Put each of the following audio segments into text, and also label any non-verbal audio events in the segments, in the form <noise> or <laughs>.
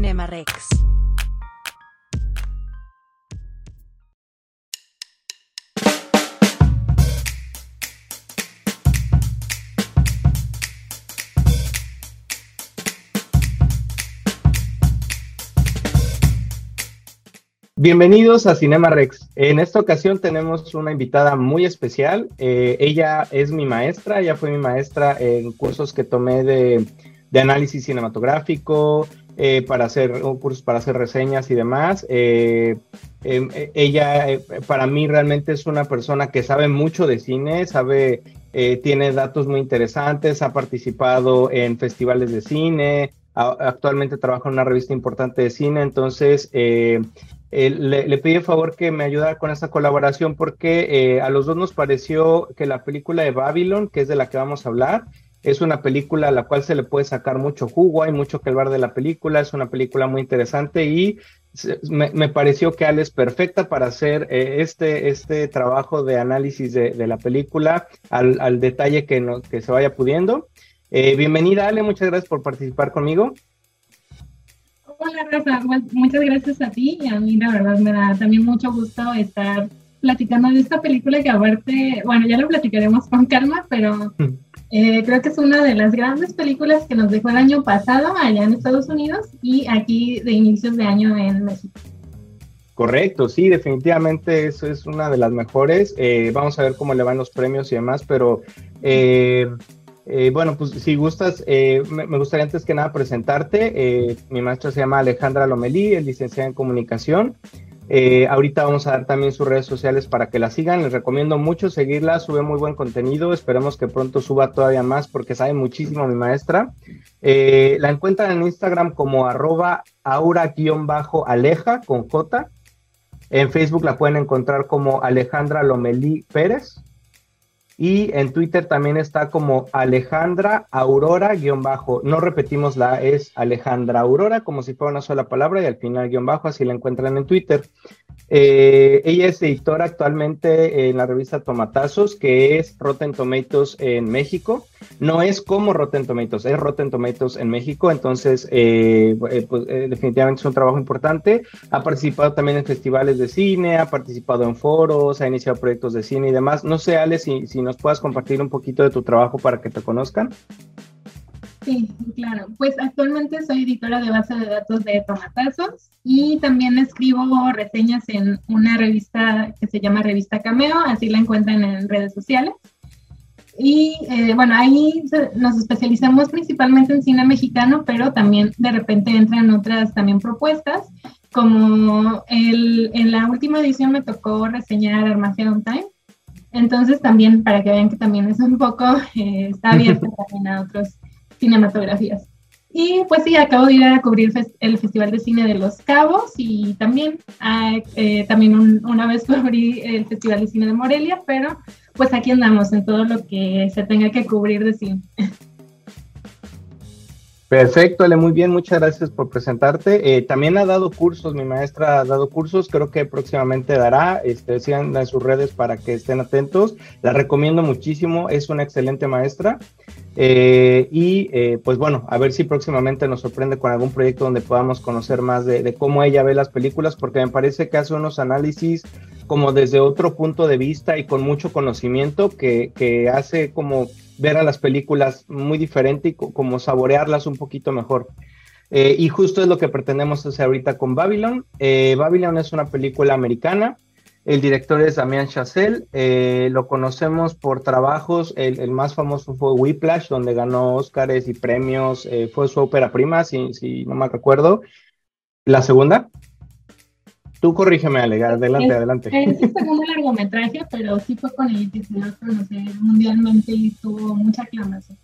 Cinema Rex. Bienvenidos a Cinema Rex. En esta ocasión tenemos una invitada muy especial. Eh, ella es mi maestra, ella fue mi maestra en cursos que tomé de, análisis cinematográfico, eh, para hacer cursos para hacer reseñas y demás. Eh, em, ella para mí realmente es una persona que sabe mucho de cine, sabe, tiene datos muy interesantes, ha participado en festivales de cine, actualmente trabaja en una revista importante de cine, entonces eh, le, le, pedí el favor que me ayudara con esta colaboración porque eh, a los dos nos pareció que la película de Babylon, que es de la que vamos a hablar, es una película a la cual se le puede sacar mucho jugo, hay mucho que hablar de la película, es una película muy interesante y me, pareció que Ale es perfecta para hacer eh, este, este trabajo de análisis de, la película al, detalle que, que se vaya pudiendo. bienvenida Ale, muchas gracias por participar conmigo. Hola Rafa, muchas gracias a ti y a mí la verdad me da también mucho gusto estar platicando de esta película que aparte, bueno, ya lo platicaremos con calma, pero mm. Eh, creo que es una de las grandes películas que nos dejó el año pasado allá en Estados Unidos y aquí de inicios de año en México. Correcto, sí, definitivamente eso es una de las mejores. Eh, vamos a ver cómo le van los premios y demás, pero eh, eh, bueno, pues si gustas, eh, me, gustaría antes que nada presentarte. Mi maestra se llama Alejandra Lomelí, es licenciada en comunicación. Ahorita vamos a dar también sus redes sociales para que la sigan. Les recomiendo mucho seguirla, sube muy buen contenido. Esperemos que pronto suba todavía más porque sabe muchísimo mi maestra. la encuentran en Instagram como arroba aura-aleja con J. En Facebook la pueden encontrar como Alejandra Lomelí Pérez. Y en Twitter también está como Alejandra Aurora guion bajo. No repetimos la es Alejandra Aurora como si fuera una sola palabra y al final guion bajo, así la encuentran en Twitter. Eh, ella es editora actualmente en la revista Tomatazos, que es Rotten Tomatoes en México. No es como Rotten Tomatoes, es Rotten Tomatoes en México. Entonces, eh, eh, pues, definitivamente es un trabajo importante. Ha participado también en festivales de cine, ha participado en foros, ha iniciado proyectos de cine y demás. No sé, Ale, si, si nos puedas compartir un poquito de tu trabajo para que te conozcan. Sí, claro. Pues actualmente soy editora de base de datos de Tomatazos y también escribo reseñas en una revista que se llama Revista Cameo, así la encuentran en redes sociales. Y eh, bueno, ahí nos especializamos principalmente en cine mexicano, pero también de repente entran otras también propuestas, como el, en la última edición me tocó reseñar Armageddon Time. Entonces también, para que vean que también es un poco, <laughs> eh, está abierto <laughs> también a otros cinematografías. Y pues sí, acabo de ir a cubrir el Festival de Cine de Los Cabos y también, ah, eh, también una vez <laughs> cubrí el Festival de Cine de Morelia, pero pues aquí andamos en todo lo que se tenga que cubrir de cine. <laughs> Perfecto, Ale, muy bien, muchas gracias por presentarte. Eh, también ha dado cursos, mi maestra ha dado cursos, creo que próximamente dará, este, sigan en sus redes para que estén atentos. La recomiendo muchísimo, es una excelente maestra. Eh, y eh, pues bueno, a ver si próximamente nos sorprende con algún proyecto donde podamos conocer más de, cómo ella ve las películas, porque me parece que hace unos análisis como desde otro punto de vista y con mucho conocimiento que, que hace como ver a las películas muy diferente y como saborearlas un poquito mejor. Eh, y justo es lo que pretendemos hacer ahorita con Babylon. Eh, Babylon es una película americana. El director es Damián Chazelle. Eh, lo conocemos por trabajos. El, más famoso fue Whiplash, donde ganó Oscars y premios. fue su ópera prima, si, si no me recuerdo. La segunda. Tú corrígeme, Ale, adelante, adelante. Es el segundo largometraje, pero sí fue con el que se dio a conocer mundialmente y tuvo mucha aclamación.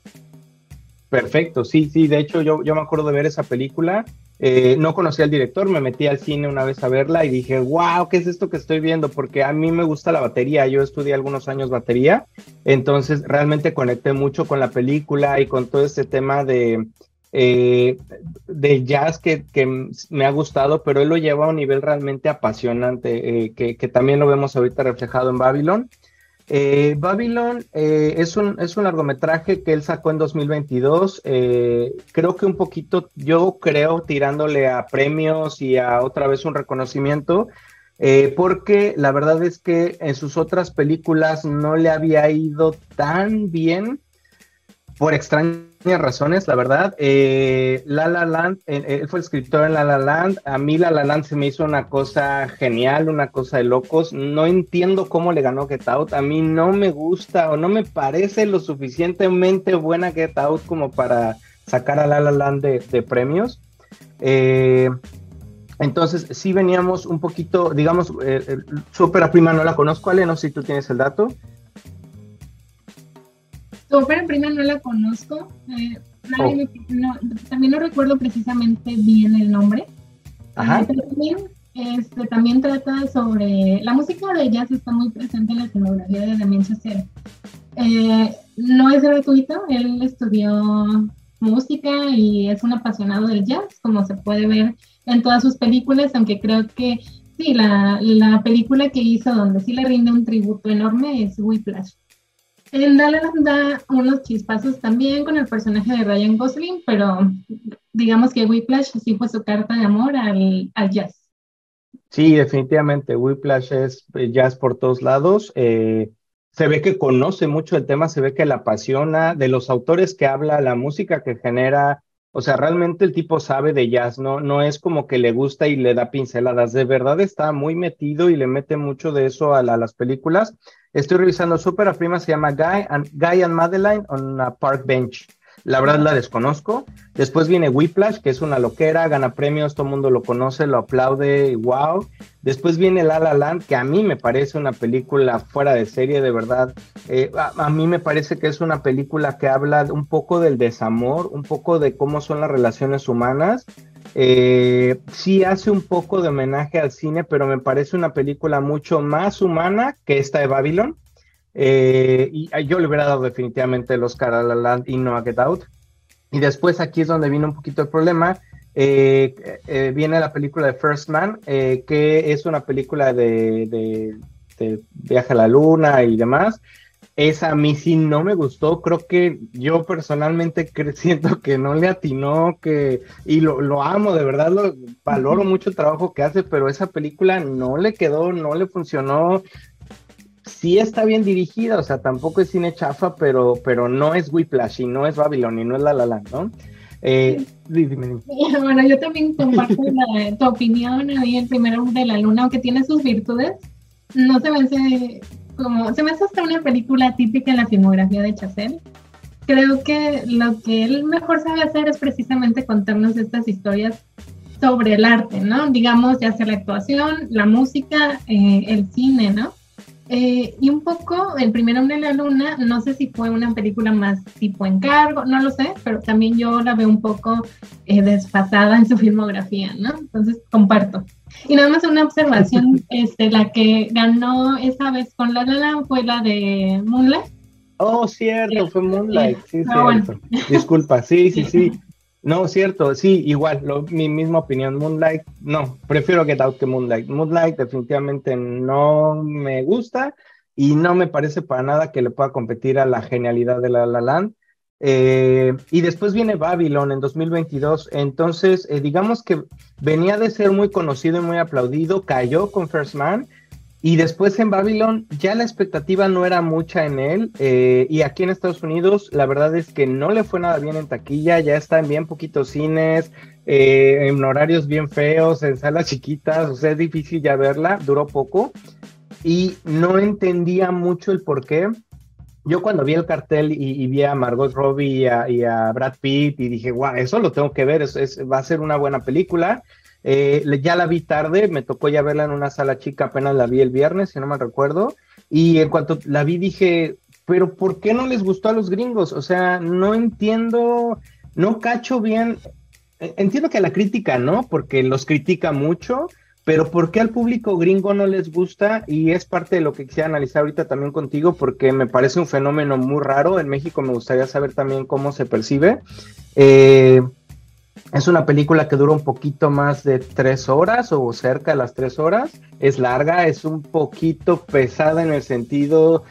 Perfecto, sí, sí, de hecho yo, yo me acuerdo de ver esa película, eh, no conocía al director, me metí al cine una vez a verla y dije, wow, ¿qué es esto que estoy viendo? Porque a mí me gusta la batería, yo estudié algunos años batería, entonces realmente conecté mucho con la película y con todo este tema de, eh, de jazz que, me ha gustado, pero él lo lleva a un nivel realmente apasionante, eh, que, también lo vemos ahorita reflejado en Babylon. Eh, Babylon eh, es, un, es un largometraje que él sacó en 2022. Eh, creo que un poquito, yo creo, tirándole a premios y a otra vez un reconocimiento, porque la verdad es que en sus otras películas no le había ido tan bien por extrañas razones, la verdad. Eh, la La Land, eh, él fue escritor en La La Land. A mí La La Land se me hizo una cosa genial, una cosa de locos. No entiendo cómo le ganó Get Out. A mí no me gusta o no me parece lo suficientemente buena Get Out como para sacar a La La Land de, premios. Eh, entonces, sí veníamos un poquito, digamos, su ópera prima no la conozco, Ale, no sé si tú tienes el dato. Tu ópera prima no la conozco. Eh, oh. también no recuerdo precisamente bien el nombre. Ajá. Eh, también, este, también trata sobre. La música de jazz está muy presente en la escenografía de Damien Chazelle. Eh, no es gratuito, él estudió música y es un apasionado del jazz, como se puede ver en todas sus películas, aunque creo que sí, la, la película que hizo donde sí le rinde un tributo enorme es Whiplash. En La da unos chispazos también con el personaje de Ryan Gosling, pero digamos que Whiplash sí fue su carta de amor al, jazz. Sí, definitivamente, Whiplash es eh, jazz por todos lados. Eh, se ve que conoce mucho el tema, se ve que le apasiona, de los autores que habla, la música que genera, o sea, realmente el tipo sabe de jazz, no, no es como que le gusta y le da pinceladas, de verdad está muy metido y le mete mucho de eso a las películas. Estoy revisando su ópera prima, se llama Guy and, Guy and Madeline on a Park Bench. La verdad la desconozco. Después viene Whiplash, que es una loquera, gana premios, todo el mundo lo conoce, lo aplaude, wow. Después viene La La Land, que a mí me parece una película fuera de serie, de verdad. Eh, a, mí me parece que es una película que habla un poco del desamor, un poco de cómo son las relaciones humanas. Eh, sí hace un poco de homenaje al cine, pero me parece una película mucho más humana que esta de Babylon. Eh, y yo le hubiera dado definitivamente el Oscar a La Land y no a Get Out. Y después aquí es donde viene un poquito el problema. Eh, viene la película de First Man, que es una película de, de, viaje a la luna y demás. Esa a mí sí no me gustó. Creo que yo personalmente <laughs> siento que no le atinó, que, y lo, lo amo, de verdad, lo valoro mucho el trabajo que hace, pero esa película no le quedó, no le funcionó. Sí está bien dirigida, o sea, tampoco es cine chafa, pero, pero no es Whiplash y no es Babylon y no es La La Land, ¿no? Eh, Bueno, yo también comparto tu opinión. ahí el primero de la luna, aunque tiene sus virtudes, no se vence como, se me hace hasta una película típica en la filmografía de Chazelle. Creo que lo que él mejor sabe hacer es precisamente contarnos estas historias sobre el arte, ¿no? Digamos, ya sea la actuación, la música, eh, el cine, ¿no? Eh, y un poco, El primer hombre en la luna, no sé si fue una película más tipo encargo, no lo sé, pero también yo la veo un poco eh, desfasada en su filmografía, ¿no? Entonces, comparto. Y nada más una observación, <laughs> este, la que ganó esa vez con La La fue la de Moonlight. Oh, cierto, fue Moonlight, sí, ah, cierto. Disculpa, sí, sí, sí. <laughs> No, cierto, sí, igual, mi misma opinión. Moonlight, no, prefiero Get Out que Moonlight. Moonlight definitivamente no me gusta y no me parece para nada que le pueda competir a la genialidad de La La Land. Eh, y después viene Babylon en 2022. Entonces, eh, digamos que venía de ser muy conocido y muy aplaudido, cayó con First Man. Y después en Babylon ya la expectativa no era mucha en él. Eh, y aquí en Estados Unidos la verdad es que no le fue nada bien en taquilla. Ya está en bien poquitos cines, en horarios bien feos, en salas chiquitas. O sea, es difícil ya verla. Duró poco. Y no entendía mucho el por qué yo cuando vi el cartel y, vi a Margot Robbie y a, Brad Pitt y dije, wow, eso lo tengo que ver, es, va a ser una buena película. Eh, ya la vi tarde, me tocó ya verla en una sala chica, apenas la vi el viernes, si no me recuerdo. Y en cuanto la vi dije, pero ¿por qué no les gustó a los gringos? O sea, no entiendo, no cacho bien. E, entiendo que la crítica, ¿no? Porque los critica mucho, pero ¿por qué al público gringo no les gusta? Y es parte de lo que quisiera analizar ahorita también contigo, porque me parece un fenómeno muy raro. En México me gustaría saber también cómo se percibe. Eh, es una película que dura un poquito más de tres horas o cerca de las tres horas. Es larga, es un poquito pesada en el sentido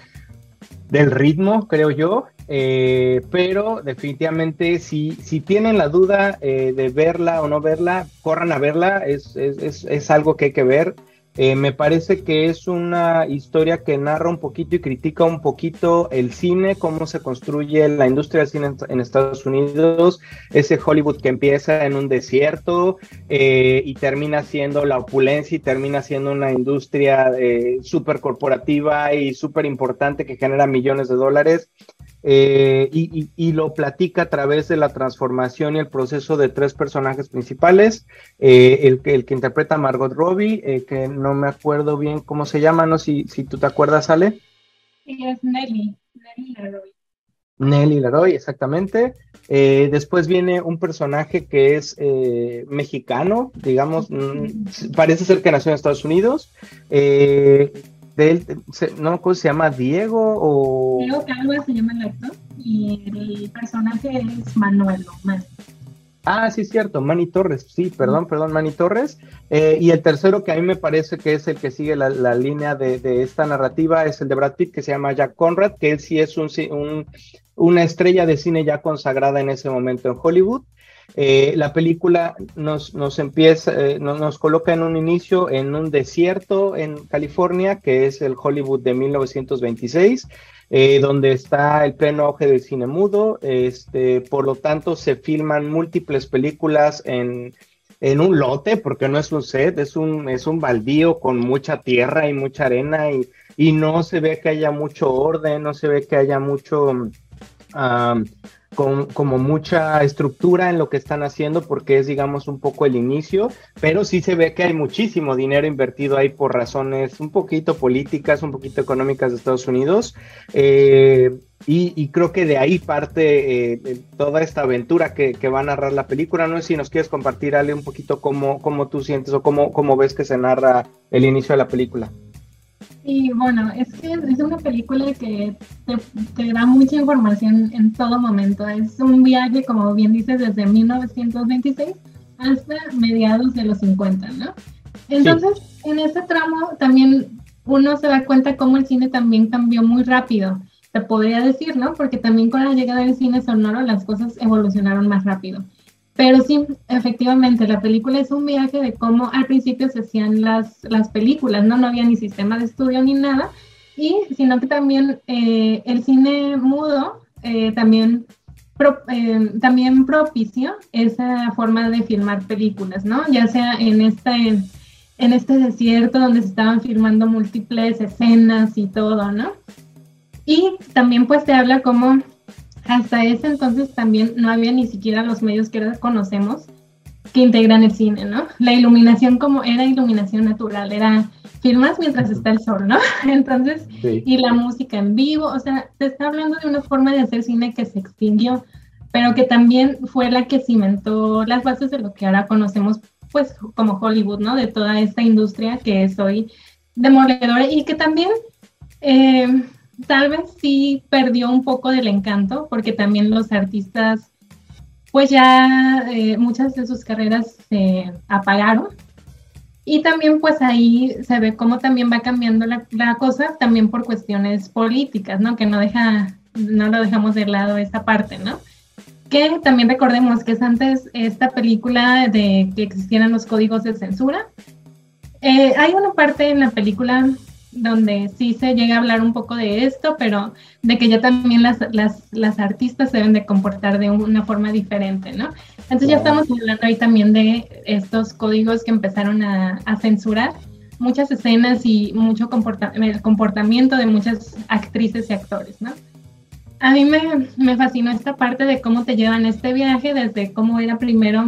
del ritmo, creo yo. Eh, pero definitivamente si, si tienen la duda eh, de verla o no verla, corran a verla, es, es, es, algo que hay que ver. Eh, me parece que es una historia que narra un poquito y critica un poquito el cine, cómo se construye la industria del cine en, Estados Unidos, ese Hollywood que empieza en un desierto y termina siendo la opulencia y termina siendo una industria súper corporativa y súper importante que genera millones de dólares. Eh, y, lo platica a través de la transformación y el proceso de tres personajes principales, eh, el, el, que interpreta Margot Robbie, eh, que no me acuerdo bien cómo se llama, no si, si tú te acuerdas, Ale. Sí, es Nelly, Nelly Leroy. Nelly Leroy, exactamente. después viene un personaje que es mexicano, digamos, mm, parece ser que nació en Estados Unidos, de él, no me acuerdo si se llama Diego o... Diego Calva se llama el actor y el personaje es Manuel Ah, sí, es cierto, Manny Torres, sí, perdón, perdón, Manny Torres. Eh, y el tercero que a mí me parece que es el que sigue la, línea de, esta narrativa es el de Brad Pitt, que se llama Jack Conrad, que él sí es un, un, una estrella de cine ya consagrada en ese momento en Hollywood. Eh, la película nos, nos empieza, eh, nos, coloca en un inicio en un desierto en California, que es el Hollywood de 1926, eh, donde está el pleno auge del cine mudo. Este, por lo tanto, se filman múltiples películas en, en un lote, porque no es un set, es un, es un baldío con mucha tierra y mucha arena y, y no se ve que haya mucho orden, no se ve que haya mucho con como mucha estructura en lo que están haciendo porque es digamos un poco el inicio, pero sí se ve que hay muchísimo dinero invertido ahí por razones un poquito políticas, un poquito económicas de Estados Unidos. Eh, y, creo que de ahí parte eh, toda esta aventura que, va a narrar la película. No sé si nos quieres compartir, Ale, un poquito cómo, cómo tú sientes o cómo, cómo ves que se narra el inicio de la película. Y bueno, es que es una película que te, da mucha información en todo momento. Es un viaje, como bien dices, desde 1926 hasta mediados de los 50, ¿no? Entonces, en ese tramo también uno se da cuenta cómo el cine también cambió muy rápido, te podría decir, ¿no? Porque también con la llegada del cine sonoro las cosas evolucionaron más rápido. Pero sí, efectivamente, la película es un viaje de cómo al principio se hacían las, las películas, ¿no? No había ni sistema de estudio ni nada, y sino que también eh, el cine mudo eh, también, eh, también propició esa forma de filmar películas, ¿no? Ya sea en este, en este desierto donde se estaban filmando múltiples escenas y todo, ¿no? Y también pues te habla como hasta ese entonces también no había ni siquiera los medios que ahora conocemos que integran el cine, ¿no? La iluminación como era iluminación natural, era filmas mientras está el sol, ¿no? <laughs> Entonces, y la música en vivo, o sea, se está hablando de una forma de hacer cine que se extinguió, pero que también fue la que cimentó las bases de lo que ahora conocemos, pues, como Hollywood, ¿no? De toda esta industria que es hoy demoledora y que también eh, tal vez sí perdió un poco del encanto, porque también los artistas, pues ya eh, muchas de sus carreras se apagaron. Y también pues ahí se ve cómo también va cambiando la, cosa, también por cuestiones políticas, ¿no? Que no deja, no lo dejamos de lado esa parte, ¿no? Que también recordemos que es antes esta película de que existieran los códigos de censura. Eh, hay una parte en la película donde sí se llega a hablar un poco de esto, pero de que ya también las, las, las artistas se deben de comportar de una forma diferente, ¿no? Entonces ya estamos hablando ahí también de estos códigos que empezaron a, a censurar muchas escenas y mucho comporta el comportamiento de muchas actrices y actores, ¿no? A mí me, me, fascinó esta parte de cómo te llevan este viaje, desde cómo era primero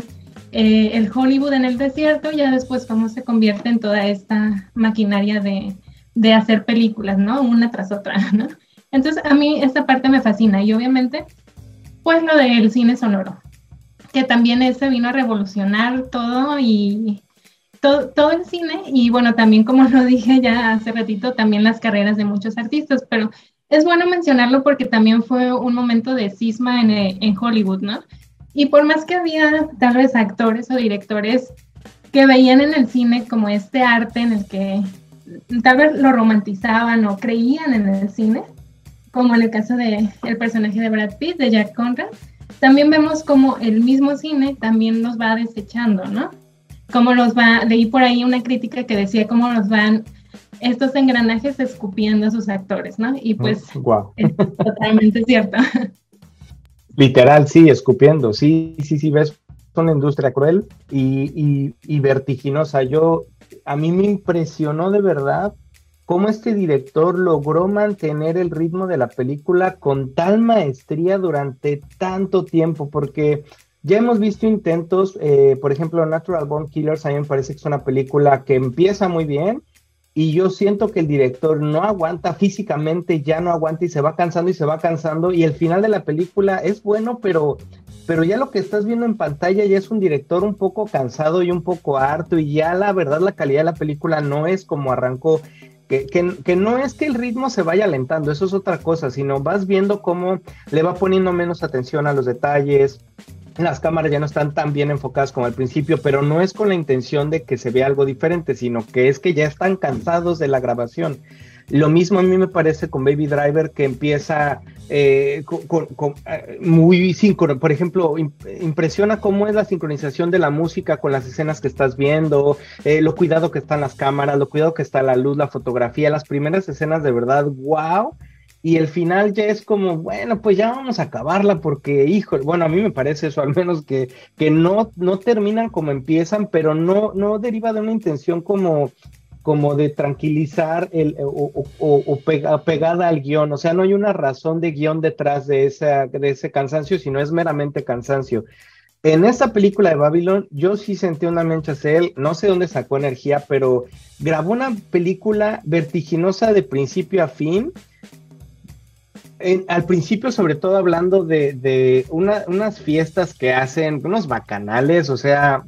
eh, el Hollywood en el desierto, y ya después cómo se convierte en toda esta maquinaria de, de hacer películas, ¿no? Una tras otra, <laughs> ¿no? Entonces a mí esta parte me fascina y obviamente pues lo del cine sonoro, que también ese vino a revolucionar todo y todo, todo el cine y bueno, también como lo dije ya hace ratito, también las carreras de muchos artistas, pero es bueno mencionarlo porque también fue un momento de cisma en, en Hollywood, ¿no? Y por más que había tal vez actores o directores que veían en el cine como este arte en el que tal vez lo romantizaban o creían en el cine, como en el caso del el personaje de Brad Pitt, de Jack Conrad, también vemos como el mismo cine también nos va desechando, ¿no? Cómo los va, leí por ahí una crítica que decía cómo nos van estos engranajes escupiendo a sus actores, ¿no? Y pues wow. <laughs> es totalmente cierto. Literal, sí, escupiendo, sí, sí, sí, ves una industria cruel y, y, vertiginosa. Yo, a mí me impresionó de verdad cómo este director logró mantener el ritmo de la película con tal maestría durante tanto tiempo, porque ya hemos visto intentos, eh, por ejemplo, Natural Born Killers, a mí me parece que es una película que empieza muy bien y yo siento que el director no aguanta físicamente, ya no aguanta y se va cansando y se va cansando y el final de la película es bueno, pero, pero ya lo que estás viendo en pantalla ya es un director un poco cansado y un poco harto y ya la verdad la calidad de la película no es como arrancó. Que, que, que, no es que el ritmo se vaya alentando, eso es otra cosa, sino vas viendo cómo le va poniendo menos atención a los detalles, las cámaras ya no están tan bien enfocadas como al principio, pero no es con la intención de que se vea algo diferente, sino que es que ya están cansados de la grabación. Lo mismo a mí me parece con Baby Driver que empieza eh, con, eh, muy síncrono. Por ejemplo, impresiona cómo es la sincronización de la música con las escenas que estás viendo, eh, lo cuidado que están las cámaras, lo cuidado que está la luz, la fotografía, las primeras escenas de verdad, wow y el final ya es como, bueno, pues ya vamos a acabarla porque, hijo, bueno, a mí me parece eso, al menos que, que no, no terminan como empiezan, pero no, no deriva de una intención como, como de tranquilizar el, o, o, pegada al guion, o sea, no hay una razón de guion detrás de, esa, de ese cansancio, sino es meramente cansancio. En esta película de Babylon, yo sí sentí una mancha él, no sé dónde sacó energía, pero grabó una película vertiginosa de principio a fin, al principio, sobre todo hablando de, unas fiestas que hacen, unos bacanales, o sea,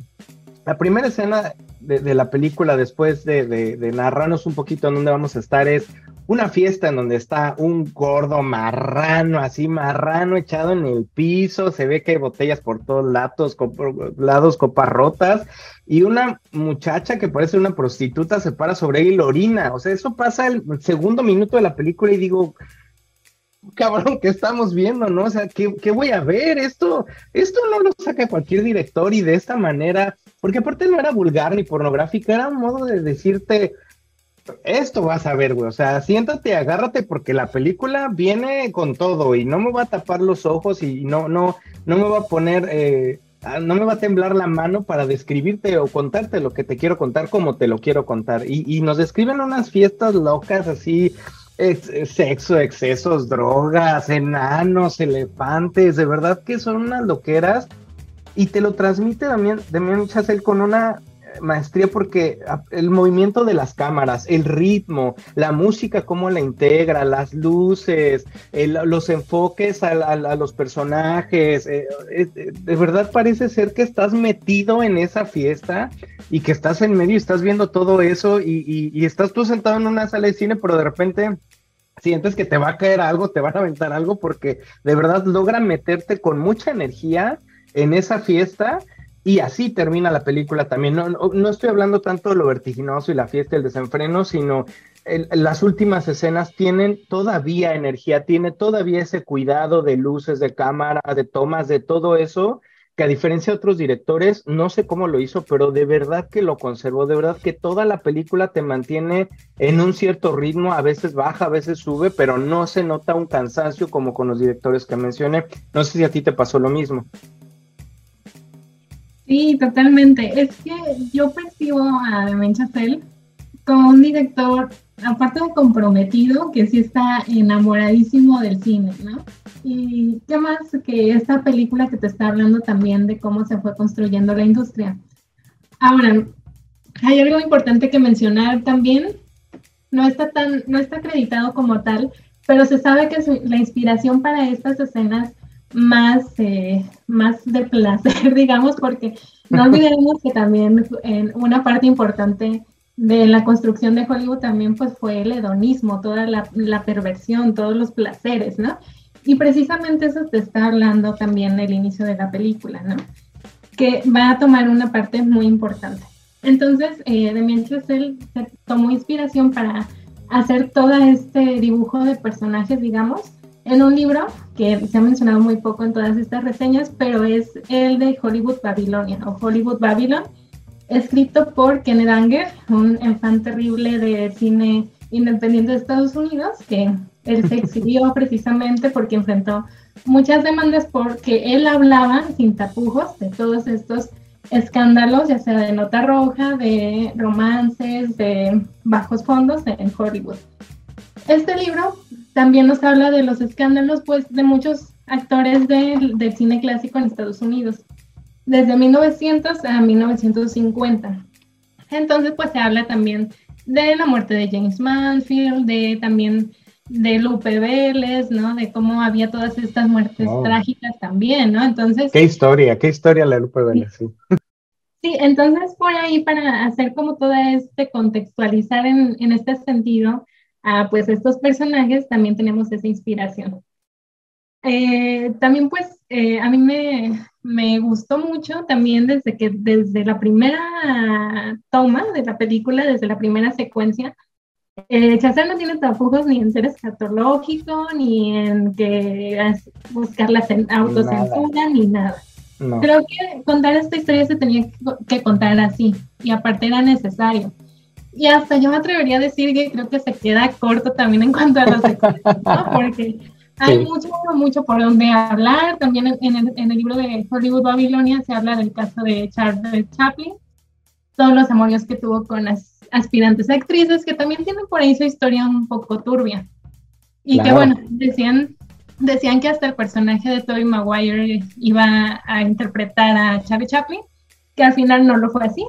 la primera escena de, la película, después de, narrarnos un poquito en dónde vamos a estar, es una fiesta en donde está un gordo marrano, así marrano echado en el piso, se ve que hay botellas por todos lados, lados copas rotas, y una muchacha que parece una prostituta se para sobre él y lo orina, o sea, eso pasa el segundo minuto de la película y digo, cabrón, que estamos viendo, ¿no? O sea, ¿qué, voy a ver? Esto, esto no lo saca cualquier director y de esta manera, porque aparte no era vulgar ni pornográfica, era un modo de decirte, esto vas a ver, güey, o sea, siéntate, agárrate, porque la película viene con todo y no me va a tapar los ojos y no, no, no me va a poner, eh, no me va a temblar la mano para describirte o contarte lo que te quiero contar como te lo quiero contar. Y, y nos describen unas fiestas locas así, sexo, excesos, drogas, enanos, elefantes, de verdad que son unas loqueras y te lo transmite también, también Chazelle con una maestría porque el movimiento de las cámaras, el ritmo, la música, cómo la integra, las luces, los enfoques a, los personajes, eh, eh, de verdad parece ser que estás metido en esa fiesta y que estás en medio y estás viendo todo eso y, estás tú sentado en una sala de cine, pero de repente sientes que te va a caer algo, te van a aventar algo, porque de verdad logran meterte con mucha energía en esa fiesta y así termina la película también. No, no, estoy hablando tanto de lo vertiginoso y la fiesta y el desenfreno, sino las últimas escenas tienen todavía energía, tiene todavía ese cuidado de luces, de cámara, de tomas, de todo eso que a diferencia de otros directores, no sé cómo lo hizo, pero de verdad que lo conservó, de verdad que toda la película te mantiene en un cierto ritmo, a veces baja, a veces sube, pero no se nota un cansancio como con los directores que mencioné. No sé si a ti te pasó lo mismo. Sí, totalmente. Es que yo percibo a Damien Chazelle como un director, aparte de comprometido, que sí está enamoradísimo del cine, ¿no? Y qué más que esta película que te está hablando también de cómo se fue construyendo la industria. Ahora, hay algo importante que mencionar también. No está tan, no está acreditado como tal, pero se sabe que la inspiración para estas escenas más, eh, más de placer, <laughs> digamos, porque no olvidemos que también en una parte importante de la construcción de Hollywood también pues fue el hedonismo, toda la, la perversión, todos los placeres, ¿no? Y precisamente eso te está hablando también el inicio de la película, ¿no? Que va a tomar una parte muy importante. Entonces, eh, Chazelle se tomó inspiración para hacer todo este dibujo de personajes, digamos, en un libro que se ha mencionado muy poco en todas estas reseñas, pero es el de Hollywood Babylonian o Hollywood Babylon, escrito por Kenneth Anger, un fan terrible de cine independiente de Estados Unidos, que él se exhibió <laughs> precisamente porque enfrentó muchas demandas porque él hablaba sin tapujos de todos estos escándalos, ya sea de nota roja, de romances, de bajos fondos en Hollywood. Este libro también nos habla de los escándalos pues, de muchos actores del cine clásico en Estados Unidos, desde 1900 a 1950. Entonces, pues se habla también de la muerte de James Mansfield, de también de Lupe Vélez, ¿no? De cómo había todas estas muertes trágicas también, ¿no? Entonces... Qué historia, qué historia la Lupe Vélez, sí. Sí, entonces por ahí para hacer como todo este, contextualizar en, en este sentido a pues estos personajes, también tenemos esa inspiración. Eh, también pues eh, a mí me, me, gustó mucho también desde que desde la primera toma de la película, desde la primera secuencia, eh, Chazelle no tiene tapujos ni en ser escatológico, ni en que buscar la autocensura, ni nada. Creo que contar esta historia se tenía que contar así, y aparte era necesario. Y hasta yo me atrevería a decir que creo que se queda corto también en cuanto a los ¿no? <laughs> Porque hay mucho, mucho por donde hablar. También en, el, en, el, libro de Hollywood Babilonia se habla del caso de Charles Chaplin, todos los amorios que tuvo con las aspirantes actrices, que también tienen por ahí su historia un poco turbia. Y que bueno, decían, decían que hasta el personaje de Tobey Maguire iba a interpretar a Charlie Chaplin, que al final no lo fue así.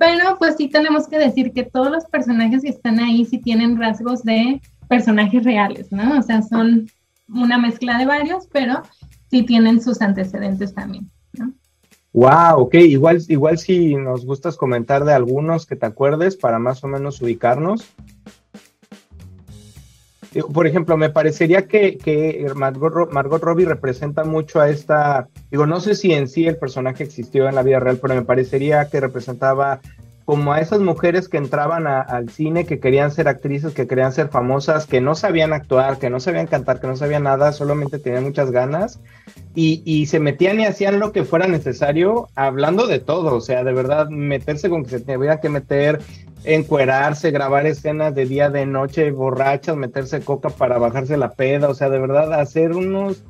Pero pues sí tenemos que decir que todos los personajes que están ahí sí tienen rasgos de personajes reales, ¿no? O sea, son una mezcla de varios, pero sí tienen sus antecedentes también. ¿no? Wow, ok, igual, igual si nos gustas comentar de algunos que te acuerdes para más o menos ubicarnos. Por ejemplo, me parecería que, que Margot, Margot Robbie representa mucho a esta, digo, no sé si en sí el personaje existió en la vida real, pero me parecería que representaba como a esas mujeres que entraban al cine, que querían ser actrices, que querían ser famosas, que no sabían actuar, que no sabían cantar, que no sabían nada, solamente tenían muchas ganas y, se metían y hacían lo que fuera necesario, hablando de todo, o sea, de verdad, meterse con que se tuvieran que meter, encuerarse, grabar escenas de día, de noche, borrachas, meterse coca para bajarse la peda, o sea, de verdad, hacer unos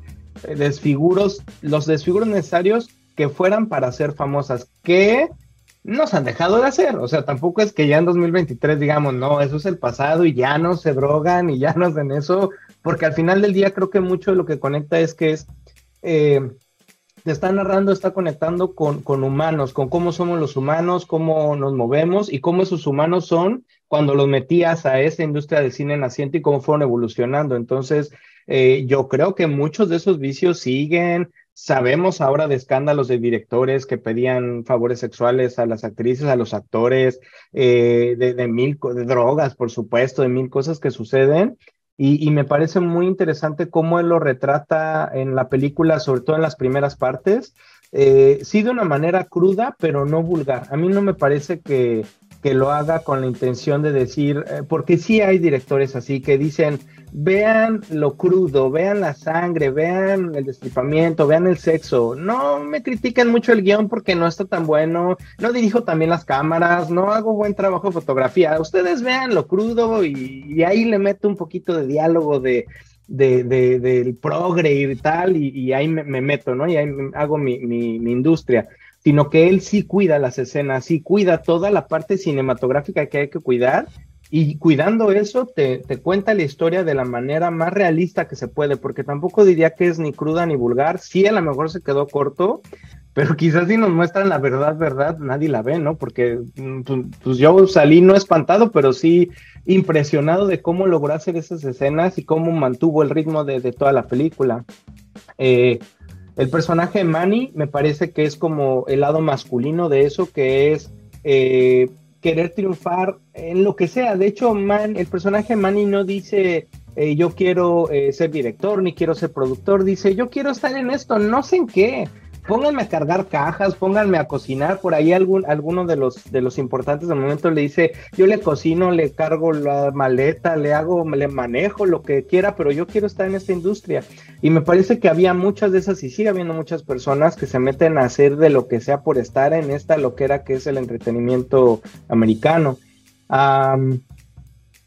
desfiguros, los desfiguros necesarios que fueran para ser famosas, que nos han dejado de hacer. O sea, tampoco es que ya en 2023 digamos, no, eso es el pasado y ya no se drogan y ya no hacen eso, porque al final del día creo que mucho de lo que conecta es que es, eh, te está narrando, está conectando con, con, humanos, con cómo somos los humanos, cómo nos movemos y cómo esos humanos son cuando los metías a esa industria del cine naciente y cómo fueron evolucionando. Entonces, eh, yo creo que muchos de esos vicios siguen, Sabemos ahora de escándalos de directores que pedían favores sexuales a las actrices, a los actores, eh, de, mil drogas, por supuesto, de mil cosas que suceden. Y, me parece muy interesante cómo él lo retrata en la película, sobre todo en las primeras partes. Eh, sí, de una manera cruda, pero no vulgar. A mí no me parece que, que lo haga con la intención de decir, eh, porque sí hay directores así que dicen, vean lo crudo, vean la sangre, vean el destripamiento, vean el sexo. No me critiquen mucho el guion porque no está tan bueno, no dirijo también las cámaras, no hago buen trabajo de fotografía. Ustedes vean lo crudo y, ahí le meto un poquito de diálogo de, de, del progre y tal, y, ahí me, meto, ¿no? Y ahí hago mi, mi industria sino que él sí cuida las escenas, sí cuida toda la parte cinematográfica que hay que cuidar y cuidando eso te, te, cuenta la historia de la manera más realista que se puede, porque tampoco diría que es ni cruda ni vulgar, sí a lo mejor se quedó corto, pero quizás si nos muestran la verdad, verdad, nadie la ve, ¿no? Porque mm, pues, pues yo salí no espantado, pero sí impresionado de cómo logró hacer esas escenas y cómo mantuvo el ritmo de, de toda la película. Eh, el personaje de Manny me parece que es como el lado masculino de eso, que es eh, querer triunfar en lo que sea. De hecho, Man, el personaje Manny no dice eh, yo quiero eh, ser director ni quiero ser productor, dice yo quiero estar en esto, no sé en qué. Pónganme a cargar cajas, pónganme a cocinar, por ahí algún, alguno de los, de los importantes del momento le dice, yo le cocino, le cargo la maleta, le hago, le manejo lo que quiera, pero yo quiero estar en esta industria. Y me parece que había muchas de esas y sigue habiendo muchas personas que se meten a hacer de lo que sea por estar en esta loquera que es el entretenimiento americano.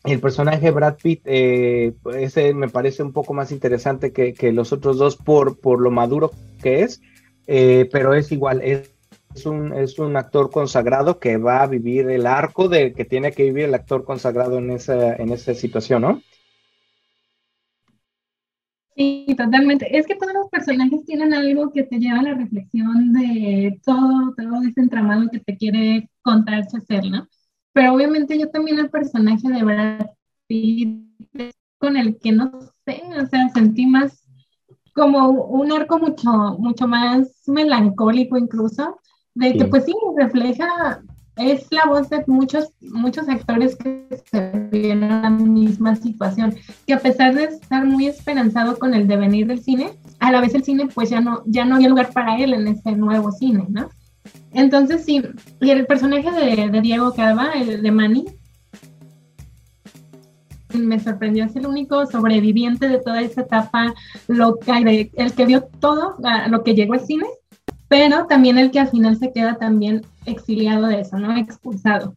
el personaje Brad Pitt, eh, ese me parece un poco más interesante que, que los otros dos por, por lo maduro que es eh, pero es igual, es, un, es un actor consagrado que va a vivir el arco de que tiene que vivir el actor consagrado en esa, en esa situación, ¿no? Sí, totalmente. Es que todos los personajes tienen algo que te lleva a la reflexión de todo, todo ese entramado que te quiere contar hacer, ¿no? Pero obviamente yo también el personaje de Brad Pitt con el que no sé, o sea, sentí más como un arco mucho, mucho más melancólico incluso, de que pues sí, refleja, es la voz de muchos, muchos actores que se vieron en la misma situación, que a pesar de estar muy esperanzado con el devenir del cine, a la vez el cine pues ya no, ya no había lugar para él en este nuevo cine, ¿no? Entonces sí, y el personaje de, de Diego Calva, el de Manny, me sorprendió, es el único sobreviviente de toda esa etapa loca, el que vio todo lo que llegó al cine, pero también el que al final se queda también exiliado de eso, ¿no? Expulsado.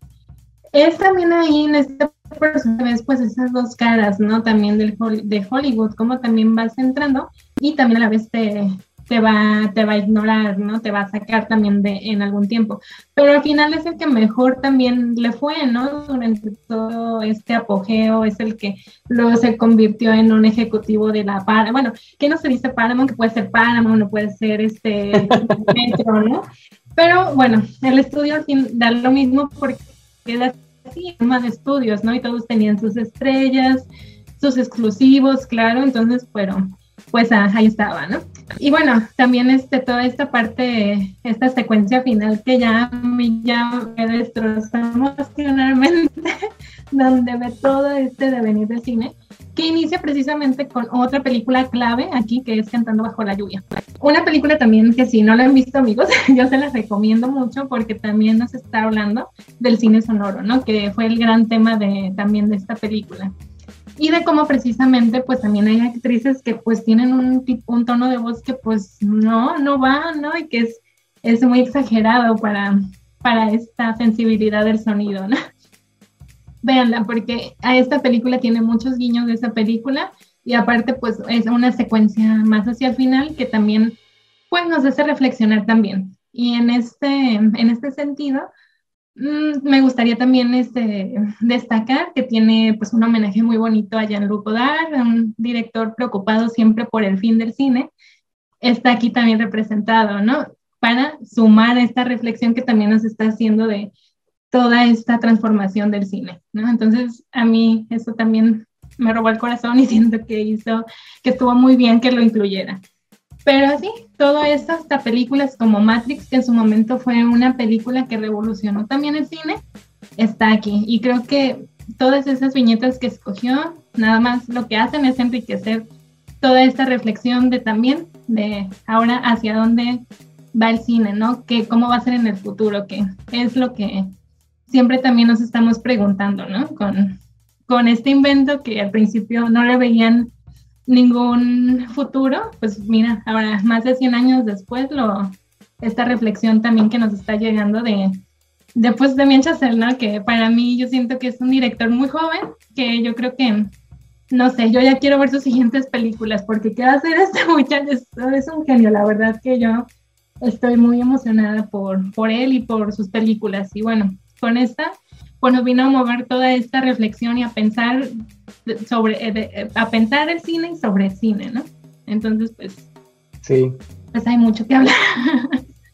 Es también ahí en este personaje, pues esas dos caras, ¿no? También del, de Hollywood, como también vas entrando y también a la vez te, te va, te va a ignorar, ¿no? Te va a sacar también de en algún tiempo. Pero al final es el que mejor también le fue, ¿no? Durante todo este apogeo, es el que luego se convirtió en un ejecutivo de la Paramount. Bueno, ¿qué no se dice Paramount? Que puede ser Paramount, no puede ser este <laughs> Metro, ¿no? Pero bueno, el estudio da lo mismo porque queda así, más estudios, ¿no? Y todos tenían sus estrellas, sus exclusivos, claro, entonces, bueno, pues ah, ahí estaba, ¿no? Y bueno, también este, toda esta parte, esta secuencia final que ya ya me destrozó emocionalmente, <laughs> donde ve todo este devenir del cine, que inicia precisamente con otra película clave aquí, que es Cantando bajo la lluvia. Una película también que si no la han visto amigos, <laughs> yo se la recomiendo mucho porque también nos está hablando del cine sonoro, ¿no? Que fue el gran tema de, también de esta película y de cómo precisamente pues también hay actrices que pues tienen un, un tono de voz que pues no, no va, ¿no? Y que es, es muy exagerado para, para esta sensibilidad del sonido, ¿no? <laughs> Véanla, porque a esta película tiene muchos guiños de esa película y aparte pues es una secuencia más hacia el final que también pues nos hace reflexionar también. Y en este, en este sentido, me gustaría también este, destacar que tiene pues, un homenaje muy bonito a Jean-Luc Godard, un director preocupado siempre por el fin del cine. Está aquí también representado, ¿no? Para sumar esta reflexión que también nos está haciendo de toda esta transformación del cine, ¿no? Entonces, a mí eso también me robó el corazón y <laughs> siento que hizo, que estuvo muy bien que lo incluyera. Pero así, todo esto, hasta películas como Matrix, que en su momento fue una película que revolucionó también el cine, está aquí. Y creo que todas esas viñetas que escogió, nada más lo que hacen es enriquecer toda esta reflexión de también, de ahora hacia dónde va el cine, ¿no? Que cómo va a ser en el futuro, que es lo que siempre también nos estamos preguntando, ¿no? Con, con este invento que al principio no le veían ningún futuro, pues mira, ahora más de 100 años después, lo, esta reflexión también que nos está llegando de, después de Mien ¿no? que para mí yo siento que es un director muy joven, que yo creo que, no sé, yo ya quiero ver sus siguientes películas, porque qué va a hacer este <laughs> muchacho, es, es un genio, la verdad que yo estoy muy emocionada por, por él y por sus películas, y bueno, con esta pues nos vino a mover toda esta reflexión y a pensar sobre, eh, eh, a pensar el cine y sobre cine, ¿no? Entonces, pues, sí. pues hay mucho que hablar.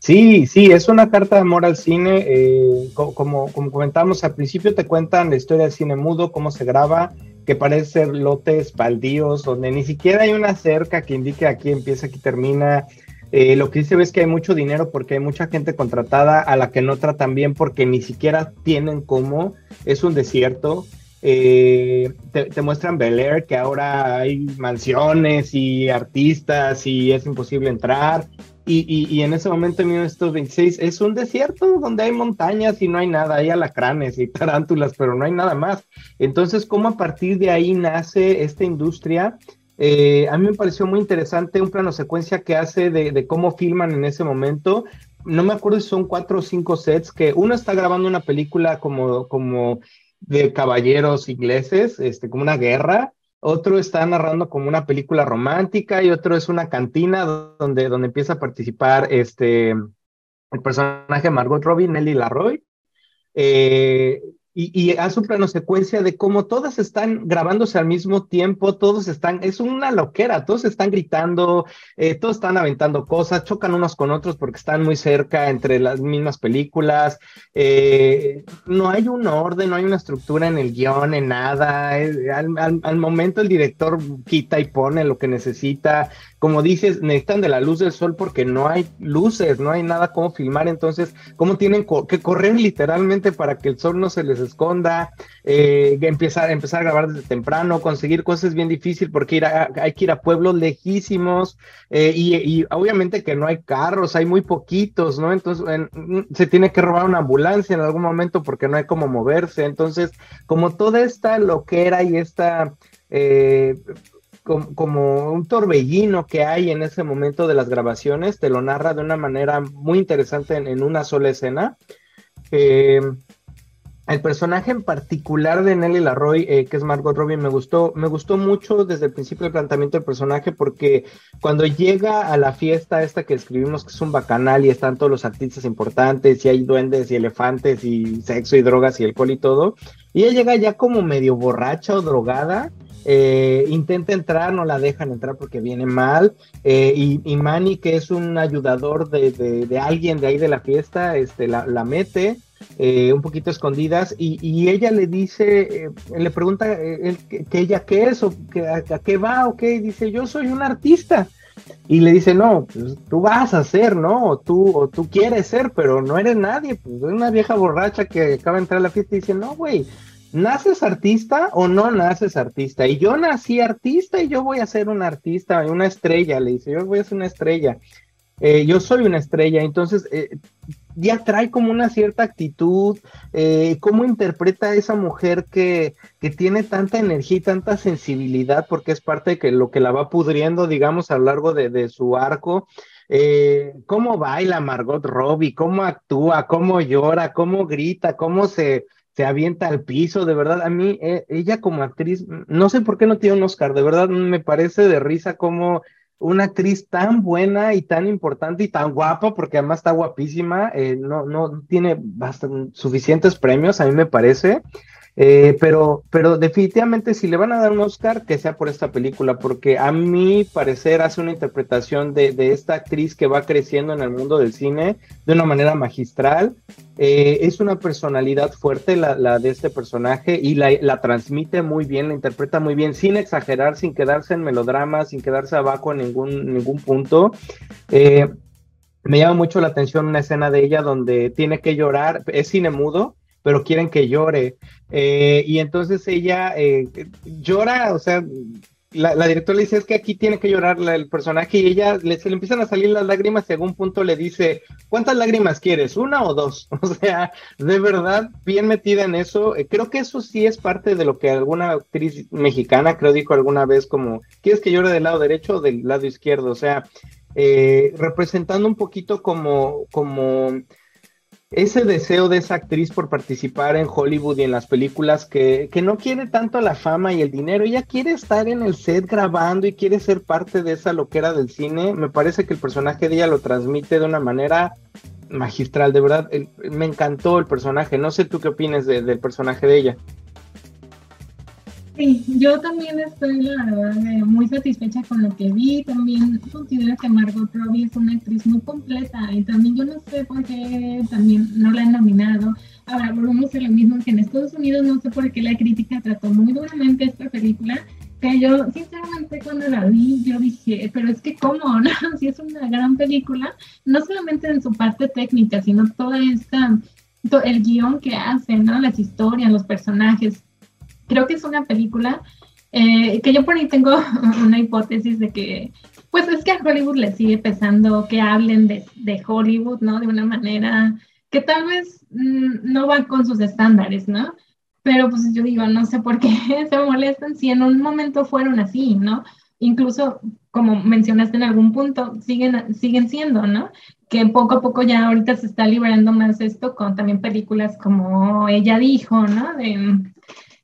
Sí, sí, es una carta de amor al cine. Eh, como, como comentamos al principio, te cuentan la historia del cine mudo, cómo se graba, que parece ser lotes baldíos, donde ni siquiera hay una cerca que indique aquí empieza, aquí termina. Eh, lo que dice es que hay mucho dinero porque hay mucha gente contratada a la que no tratan bien porque ni siquiera tienen cómo, es un desierto. Eh, te, muestran Bel Air, que ahora hay mansiones y artistas y es imposible entrar. Y, y, en ese momento, en 1926, es un desierto donde hay montañas y no hay nada, hay alacranes y <laughs> tarántulas, pero no hay nada más. Entonces, ¿cómo a partir de ahí nace esta industria? Eh, a mí me pareció muy interesante un plano secuencia que hace de, de, cómo filman en ese momento. No me acuerdo si son cuatro o cinco sets, que uno está grabando una película como, como de caballeros ingleses, este, como una guerra, otro está narrando como una película romántica y otro es una cantina donde, donde empieza a participar este, el personaje Margot Robbie, Nelly Larroy. Eh, y, y, hace un plano secuencia de cómo todas están grabándose al mismo tiempo, todos están, es una loquera, todos están gritando, eh, todos están aventando cosas, chocan unos con otros porque están muy cerca entre las mismas películas, eh, no hay un orden, no hay una estructura en el guion, en nada, eh, al, momento el director quita y pone lo que necesita, como dices, necesitan de la luz del sol porque no hay luces, no hay nada como filmar, entonces, ¿cómo tienen que correr literalmente para que el sol no se les esconda? Eh, empezar, empezar a grabar desde temprano, conseguir cosas bien difícil porque hay que ir a pueblos lejísimos eh, y, obviamente que no hay carros, hay muy poquitos, ¿no? Entonces se tiene que robar una ambulancia en algún momento porque no hay cómo moverse, entonces, como toda esta loquera y esta... Eh, como, un torbellino que hay en ese momento de las grabaciones, te lo narra de una manera muy interesante en, una sola escena. Eh, el personaje en particular de Nelly Larroy, eh, que es Margot Robbie, me gustó, me gustó mucho desde el principio el planteamiento del personaje, porque cuando llega a la fiesta esta que escribimos que es un bacanal y están todos los artistas importantes, y hay duendes y elefantes y sexo y drogas y alcohol y todo, y ella llega ya como medio borracha o drogada, eh, intenta entrar, no la dejan entrar porque viene mal. Eh, y, Manny, que es un ayudador de, alguien de ahí de la fiesta, este, la, mete eh, un poquito escondidas y, ella le dice, le pregunta que, ella qué es o que, a, qué va o qué, y dice, yo soy un artista. Y le dice, no, pues tú vas a ser, ¿no? O tú, o tú quieres ser, pero no eres nadie. Pues es una vieja borracha que acaba de entrar a la fiesta y dice, no, güey, ¿naces artista o no naces artista? Y yo nací artista y yo voy a ser un artista, una estrella, le dice, yo voy a ser una estrella. Eh, yo soy una estrella, entonces eh, ya trae como una cierta actitud, eh, cómo interpreta a esa mujer que, que, tiene tanta energía y tanta sensibilidad, porque es parte de lo que la va pudriendo, digamos, a lo largo de, de su arco. cómo baila Margot Robbie, cómo actúa, cómo llora, cómo grita, cómo se, se avienta al piso, de verdad, a mí, eh, ella como actriz, no sé por qué no tiene un Oscar, de verdad me parece de risa como una actriz tan buena y tan importante y tan guapa, porque además está guapísima, eh, no, no tiene suficientes premios, a mí me parece. Eh, pero, pero definitivamente si le van a dar un Oscar, que sea por esta película, porque a mi parecer hace una interpretación de, esta actriz que va creciendo en el mundo del cine de una manera magistral. Eh, es una personalidad fuerte la, de este personaje y la, transmite muy bien, la interpreta muy bien, sin exagerar, sin quedarse en melodrama, sin quedarse abajo en ningún, ningún punto. Eh, me llama mucho la atención una escena de ella donde tiene que llorar, es cine mudo, pero quieren que llore. Eh, y entonces ella eh, llora, o sea, la, directora le dice es que aquí tiene que llorar el personaje y ella le, se le empiezan a salir las lágrimas y algún punto le dice, ¿cuántas lágrimas quieres? ¿Una o dos? <laughs> O sea, de verdad, bien metida en eso. Eh, creo que eso sí es parte de lo que alguna actriz mexicana, creo dijo alguna vez como, ¿quieres que llore del lado derecho o del lado izquierdo? O sea, representando un poquito como, como ese deseo de esa actriz por participar en Hollywood y en las películas que, que, no quiere tanto la fama y el dinero, ella quiere estar en el set grabando y quiere ser parte de esa loquera del cine, me parece que el personaje de ella lo transmite de una manera magistral, de verdad, me encantó el personaje, no sé tú qué opinas del personaje de ella. Sí, yo también estoy, la verdad, eh, muy satisfecha con lo que vi. También considero que Margot Robbie es una actriz muy completa y también yo no sé por qué también no la han nominado. Ahora, volvemos a lo mismo que en Estados Unidos no sé por qué la crítica trató muy duramente esta película, que yo sinceramente cuando la vi yo dije, pero es que cómo, <laughs> ¿no? Si es una gran película, no solamente en su parte técnica, sino toda esta, el guion que hace, ¿no? Las historias, los personajes, creo que es una película eh, que yo por ahí tengo <laughs> una hipótesis de que, pues es que a Hollywood le sigue pesando que hablen de, de Hollywood, ¿no? De una manera que tal vez mm, no va con sus estándares, ¿no? Pero pues yo digo, no sé por qué <laughs> se molestan si en un momento fueron así, ¿no? Incluso, como mencionaste en algún punto, siguen, siguen siendo, ¿no? Que poco a poco ya ahorita se está liberando más esto con también películas como ella dijo, ¿no? De,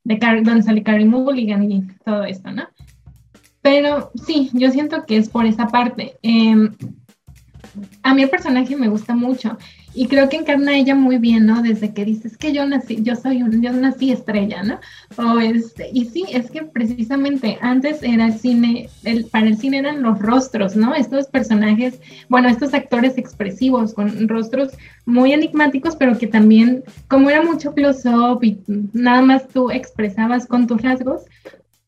de Car donde sale Carrie Mulligan y todo esto, ¿no? Pero sí, yo siento que es por esa parte. Em, a mí el personaje me gusta mucho y creo que encarna ella muy bien, ¿no? Desde que dices que yo nací, yo soy un, yo nací estrella, ¿no? O este, y sí, es que precisamente antes era el cine, el, para el cine eran los rostros, ¿no? Estos personajes, bueno, estos actores expresivos con rostros muy enigmáticos, pero que también, como era mucho close-up y nada más tú expresabas con tus rasgos,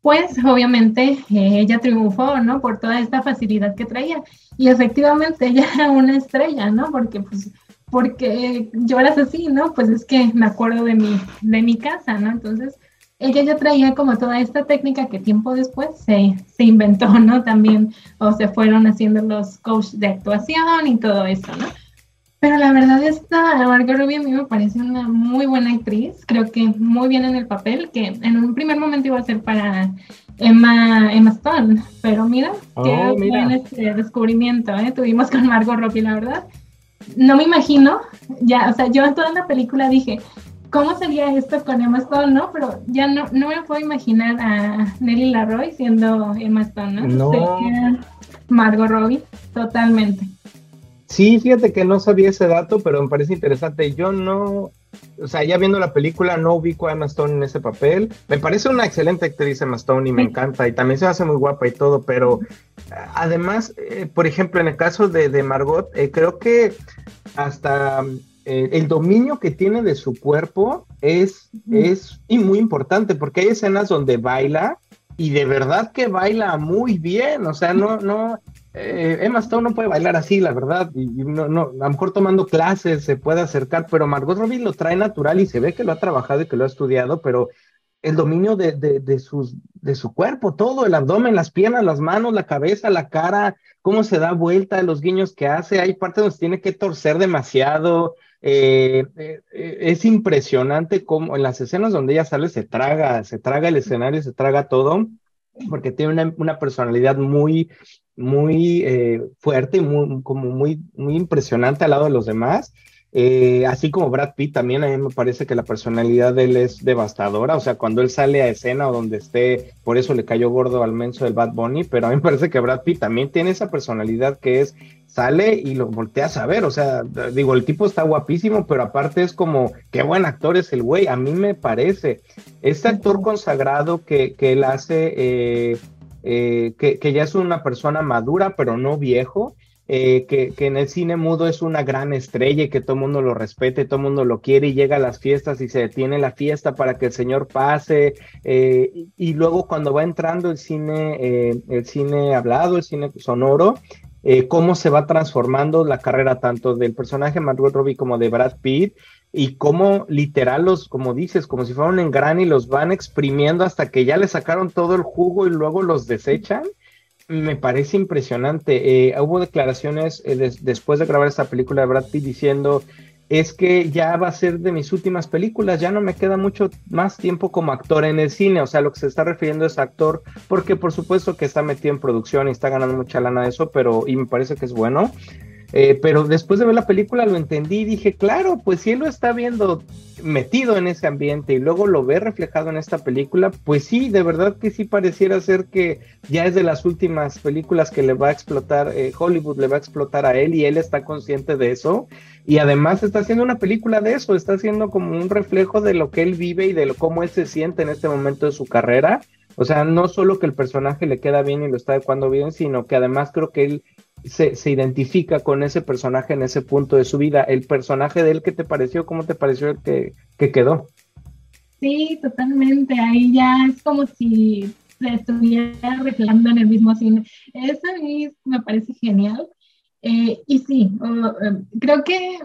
pues obviamente eh, ella triunfó, ¿no? Por toda esta facilidad que traía. Y efectivamente <laughs> ella era una estrella, ¿no? Porque pues porque lloras así, ¿no? Pues es que me acuerdo de mi, de mi casa, ¿no? Entonces, ella ya traía como toda esta técnica que tiempo después se, se inventó, ¿no? También, o se fueron haciendo los coaches de actuación y todo eso, ¿no? Pero la verdad, esta Margot Robbie a mí me parece una muy buena actriz, creo que muy bien en el papel, que en un primer momento iba a ser para Emma, Emma Stone, pero mira, oh, qué buen este descubrimiento, ¿eh? Tuvimos con Margot Robbie, la verdad no me imagino, ya, o sea, yo en toda la película dije, ¿cómo sería esto con Emma Stone, no? Pero ya no, no me puedo imaginar a Nelly Larroy siendo Emma Stone, ¿no? no. Margot Robbie, totalmente. Sí, fíjate que no sabía ese dato, pero me parece interesante. Yo no, o sea, ya viendo la película no ubico a Emma Stone en ese papel. Me parece una excelente actriz Emma Stone y me encanta y también se hace muy guapa y todo, pero además, eh, por ejemplo, en el caso de, Margot, eh, creo que hasta eh, el dominio que tiene de su cuerpo es, es muy importante porque hay escenas donde baila y de verdad que baila muy bien, o sea, no, no, eh, Emma Stone no puede bailar así, la verdad, no, no, a lo mejor tomando clases se puede acercar, pero Margot Robbie lo trae natural y se ve que lo ha trabajado y que lo ha estudiado, pero el dominio de, su cuerpo, todo, el abdomen, las piernas, las manos, la cabeza, la cara, cómo se da vuelta, los guiños que hace, hay partes donde se tiene que torcer demasiado, eh, eh, es impresionante cómo en las escenas donde ella sale se traga, se traga el escenario, se traga todo, porque tiene una personalidad muy, muy eh, fuerte y muy, como muy, muy impresionante al lado de los demás. Eh, así como Brad Pitt, también a mí me parece que la personalidad de él es devastadora. O sea, cuando él sale a escena o donde esté, por eso le cayó gordo al menso del Bad Bunny, pero a mí me parece que Brad Pitt también tiene esa personalidad que es, sale y lo volteas a ver. O sea, digo, el tipo está guapísimo, pero aparte es como, qué buen actor es el güey. A mí me parece. Este actor consagrado que, que él hace. Eh, eh, que, ya es una persona madura, pero no viejo, eh, que, en el cine mudo es una gran estrella y que todo mundo lo respete, todo mundo lo quiere y llega a las fiestas y se detiene la fiesta para que el señor pase. Eh, y, luego cuando va entrando el cine, el cine hablado, el cine sonoro, cómo se va transformando la carrera tanto del personaje Margot Robbie como de Brad Pitt y cómo literal los, como dices, como si fueran en gran y los van exprimiendo hasta que ya le sacaron todo el jugo y luego los desechan, me parece impresionante. Eh, hubo declaraciones eh, después de grabar esta película de Brad Pitt diciendo, es que ya va a ser de mis últimas películas, ya no me queda mucho más tiempo como actor en el cine, o sea, lo que se está refiriendo es actor, porque por supuesto que está metido en producción y está ganando mucha lana de eso, pero y me parece que es bueno eh, pero después de ver la película lo entendí y dije, claro, pues si él lo está viendo metido en ese ambiente y luego lo ve reflejado en esta película, pues sí, de verdad que sí pareciera ser que ya es de las últimas películas que le va a explotar, eh, Hollywood le va a explotar a él y él está consciente de eso. Y además está haciendo una película de eso, está haciendo como un reflejo de lo que él vive y de lo, cómo él se siente en este momento de su carrera. O sea, no solo que el personaje le queda bien y lo está adecuando bien, sino que además creo que él se, se, identifica con ese personaje en ese punto de su vida. El personaje de él, ¿qué te pareció? ¿Cómo te pareció el que, que quedó? Sí, totalmente. Ahí ya es como si se estuviera reflejando en el mismo cine. Eso a mí me parece genial. Eh, y sí, em, creo que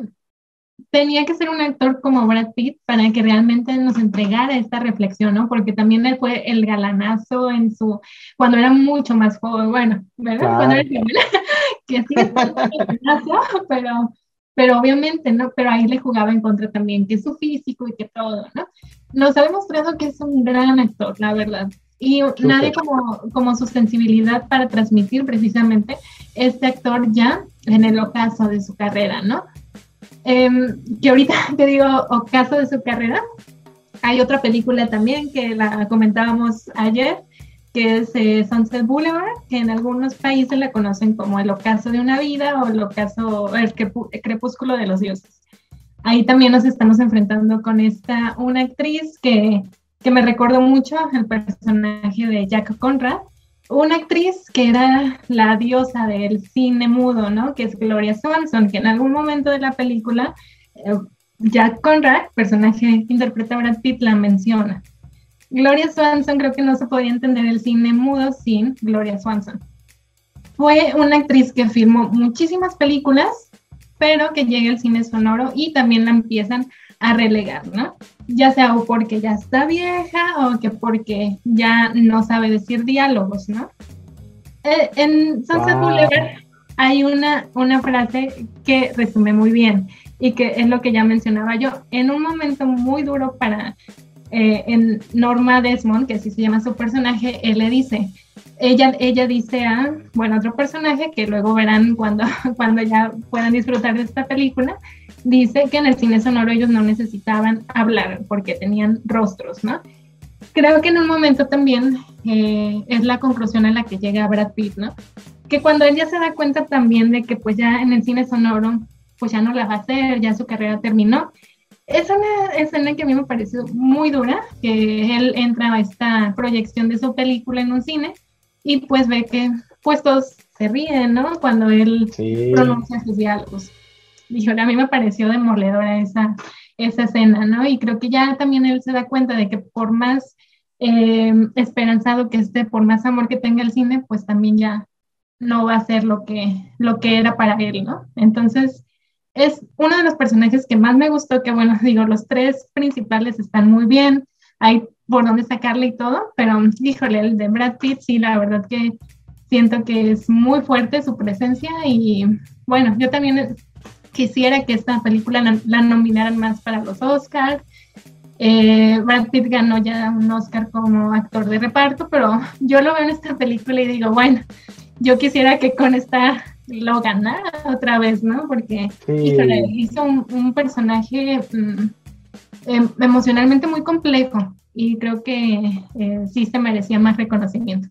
tenía que ser un actor como Brad Pitt para que realmente nos entregara esta reflexión, ¿no? Porque también él fue el galanazo en su, cuando era mucho más joven, bueno, ¿verdad? Cuando era joven, que sí, pero, pero obviamente, ¿no? Pero ahí le jugaba en contra también, que su físico y que todo, ¿no? Nos ha demostrado que es un gran actor, la verdad. Y nadie como, como su sensibilidad para transmitir precisamente este actor ya en el ocaso de su carrera, ¿no? Em, que ahorita <laughs> te digo ocaso de su carrera, hay otra película también que la comentábamos ayer, que es eh, Sunset Boulevard, que en algunos países la conocen como el ocaso de una vida o el ocaso, el crepúsculo de los dioses. Ahí también nos estamos enfrentando con esta, una actriz que, que me recordó mucho el personaje de Jack Conrad, una actriz que era la diosa del cine mudo, ¿no? Que es Gloria Swanson, que en algún momento de la película, eh, Jack Conrad, personaje que interpreta Brad Pitt, la menciona. Gloria Swanson creo que no se podía entender el cine mudo sin Gloria Swanson. Fue una actriz que filmó muchísimas películas, pero que llega al cine sonoro y también la empiezan a relegar, ¿no? Ya sea o porque ya está vieja o que porque ya no sabe decir diálogos, ¿no? Eh, en Sunset Boulevard hay una, una frase que resume muy bien y que es lo que ya mencionaba yo. En un momento muy duro para eh, en Norma Desmond, que así se llama su personaje, él le dice, ella, ella dice a, bueno, otro personaje que luego verán cuando, <laughs> cuando ya puedan disfrutar de esta película, dice que en el cine sonoro ellos no necesitaban hablar porque tenían rostros, ¿no? Creo que en un momento también eh, es la conclusión a la que llega Brad Pitt, ¿no? Que cuando él ya se da cuenta también de que pues ya en el cine sonoro pues ya no la va a hacer, ya su carrera terminó. Es una escena que a mí me pareció muy dura, que él entra a esta proyección de su película en un cine y pues ve que pues todos se ríen, ¿no? Cuando él pronuncia sus diálogos a mí me pareció demoledora esa, esa escena, ¿no? Y creo que ya también él se da cuenta de que por más eh, esperanzado que esté, por más amor que tenga el cine, pues también ya no va a ser lo que, lo que era para él, ¿no? Entonces, es uno de los personajes que más me gustó, que bueno, <laughs> digo, los tres principales están muy bien, hay por dónde sacarle y todo, pero híjole, el de Brad Pitt, sí, la verdad que siento que es muy fuerte su presencia y bueno, yo también quisiera que esta película la, nominaran más para los Oscars. Eh, Brad Pitt ganó ya un Oscar como actor de reparto, pero yo lo veo en esta película y digo, bueno, yo quisiera que con esta lo ganara otra vez, ¿no? Porque hizo un, personaje mm, em, emocionalmente muy complejo y creo que eh, sí se merecía más reconocimiento.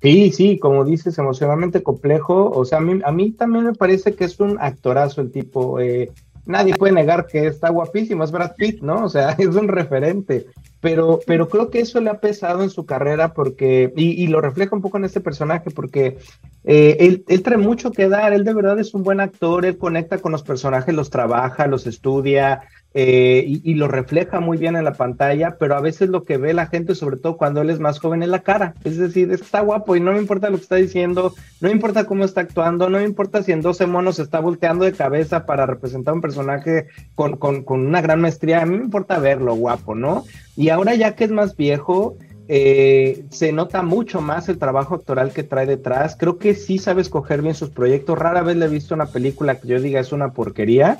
Sí, sí, como dices, emocionalmente complejo. O sea, a mí, a mí también me parece que es un actorazo el tipo. Eh, nadie puede negar que está guapísimo, es Brad Pitt, ¿no? O sea, <laughs> es un referente. Pero, pero creo que eso le ha pesado en su carrera porque, y, lo refleja un poco en este personaje, porque eh, él, él, trae mucho que dar, él de verdad es un buen actor, él conecta con los personajes, los trabaja, los estudia, eh, y, lo refleja muy bien en la pantalla, pero a veces lo que ve la gente, sobre todo cuando él es más joven, es la cara. Es decir, está guapo y no me importa lo que está diciendo, no me importa cómo está actuando, no me importa si en 12 monos está volteando de cabeza para representar un personaje con, con, una gran maestría, a mí me importa verlo guapo, ¿no? Y ahora ya que es más viejo, eh, se nota mucho más el trabajo actoral que trae detrás. Creo que sí sabe escoger bien sus proyectos. Rara vez le he visto una película que yo diga es una porquería.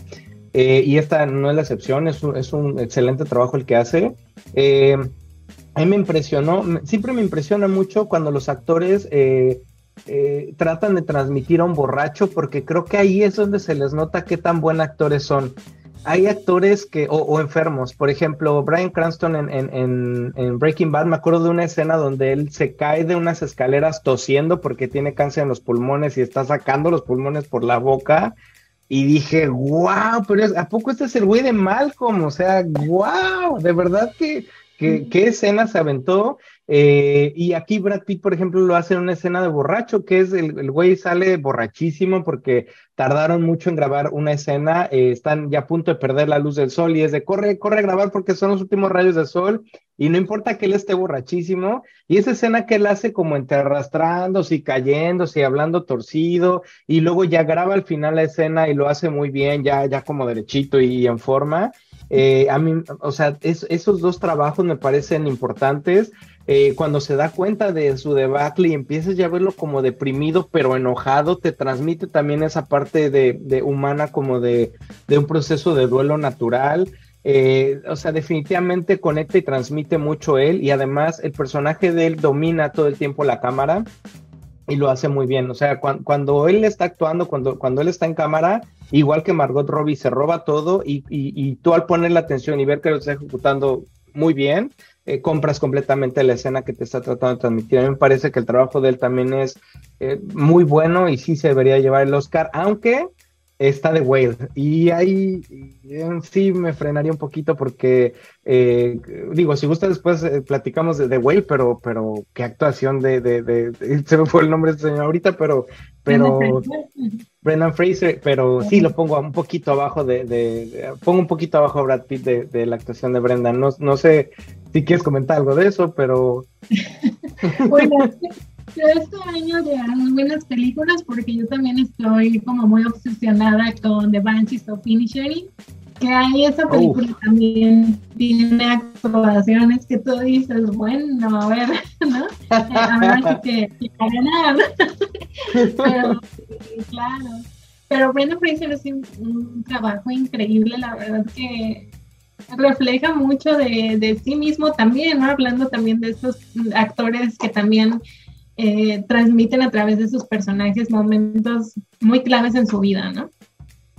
Eh, y esta no es la excepción, es un, es un excelente trabajo el que hace. Eh, a mí me impresionó, siempre me impresiona mucho cuando los actores eh, tratan de transmitir a un borracho, porque creo que ahí es donde se les nota qué tan buenos actores son. Hay actores que, o, enfermos, por ejemplo, Brian Cranston en, Breaking Bad, me acuerdo de una escena donde él se cae de unas escaleras tosiendo porque tiene cáncer en los pulmones y está sacando los pulmones por la boca y dije, wow, pero ¿a poco este es el güey de Malcolm? O sea, wow, de verdad que, que, qué escena se aventó. Eh, y aquí Brad Pitt, por ejemplo, lo hace en una escena de borracho, que es el, el güey sale borrachísimo porque tardaron mucho en grabar una escena, eh, están ya a punto de perder la luz del sol y es de corre, corre a grabar porque son los últimos rayos del sol y no importa que él esté borrachísimo. Y esa escena que él hace como entre arrastrándose y cayéndose y hablando torcido y luego ya graba al final la escena y lo hace muy bien, ya, ya como derechito y en forma. Eh, a mí, o sea, esos dos trabajos me parecen importantes. Eh, cuando se da cuenta de su debacle y empiezas ya a verlo como deprimido, pero enojado, te transmite también esa parte de, humana como de, un proceso de duelo natural. Eh, o sea, definitivamente conecta y transmite mucho él y además el personaje de él domina todo el tiempo la cámara y lo hace muy bien. O sea, cuando él está actuando, cuando, cuando él está en cámara, igual que Margot Robbie, se roba todo y, y tú al poner la atención y ver que lo está ejecutando muy bien, eh, compras completamente la escena que te está tratando de transmitir. A mí me parece que el trabajo de él también es eh, muy bueno y sí se debería llevar el Oscar, aunque está de Whale. Y ahí sí me frenaría un poquito porque, eh, digo, si gusta después platicamos de The Whale, pero, pero qué actuación de, de, <laughs> se me fue el nombre de este señor ahorita, pero, pero Brendan Fraser, pero sí lo pongo un poquito abajo de, pongo un poquito abajo a Brad Pitt de, la actuación de Brendan. No, no sé si quieres comentar algo de eso, pero... <laughs> bueno, este año llegaron muy buenas películas porque yo también estoy como muy obsesionada con The Banshees of Inisherin, que ahí esa película también tiene actuaciones que tú dices, bueno, a ver, <laughs> ¿no? Habrá que, que ganar. <laughs> pero, claro. Pero Brenda Fraser es un trabajo increíble, la verdad que refleja mucho de, sí mismo también, ¿no? Hablando también de estos actores que también eh, transmiten a través de sus personajes momentos muy claves en su vida, ¿no?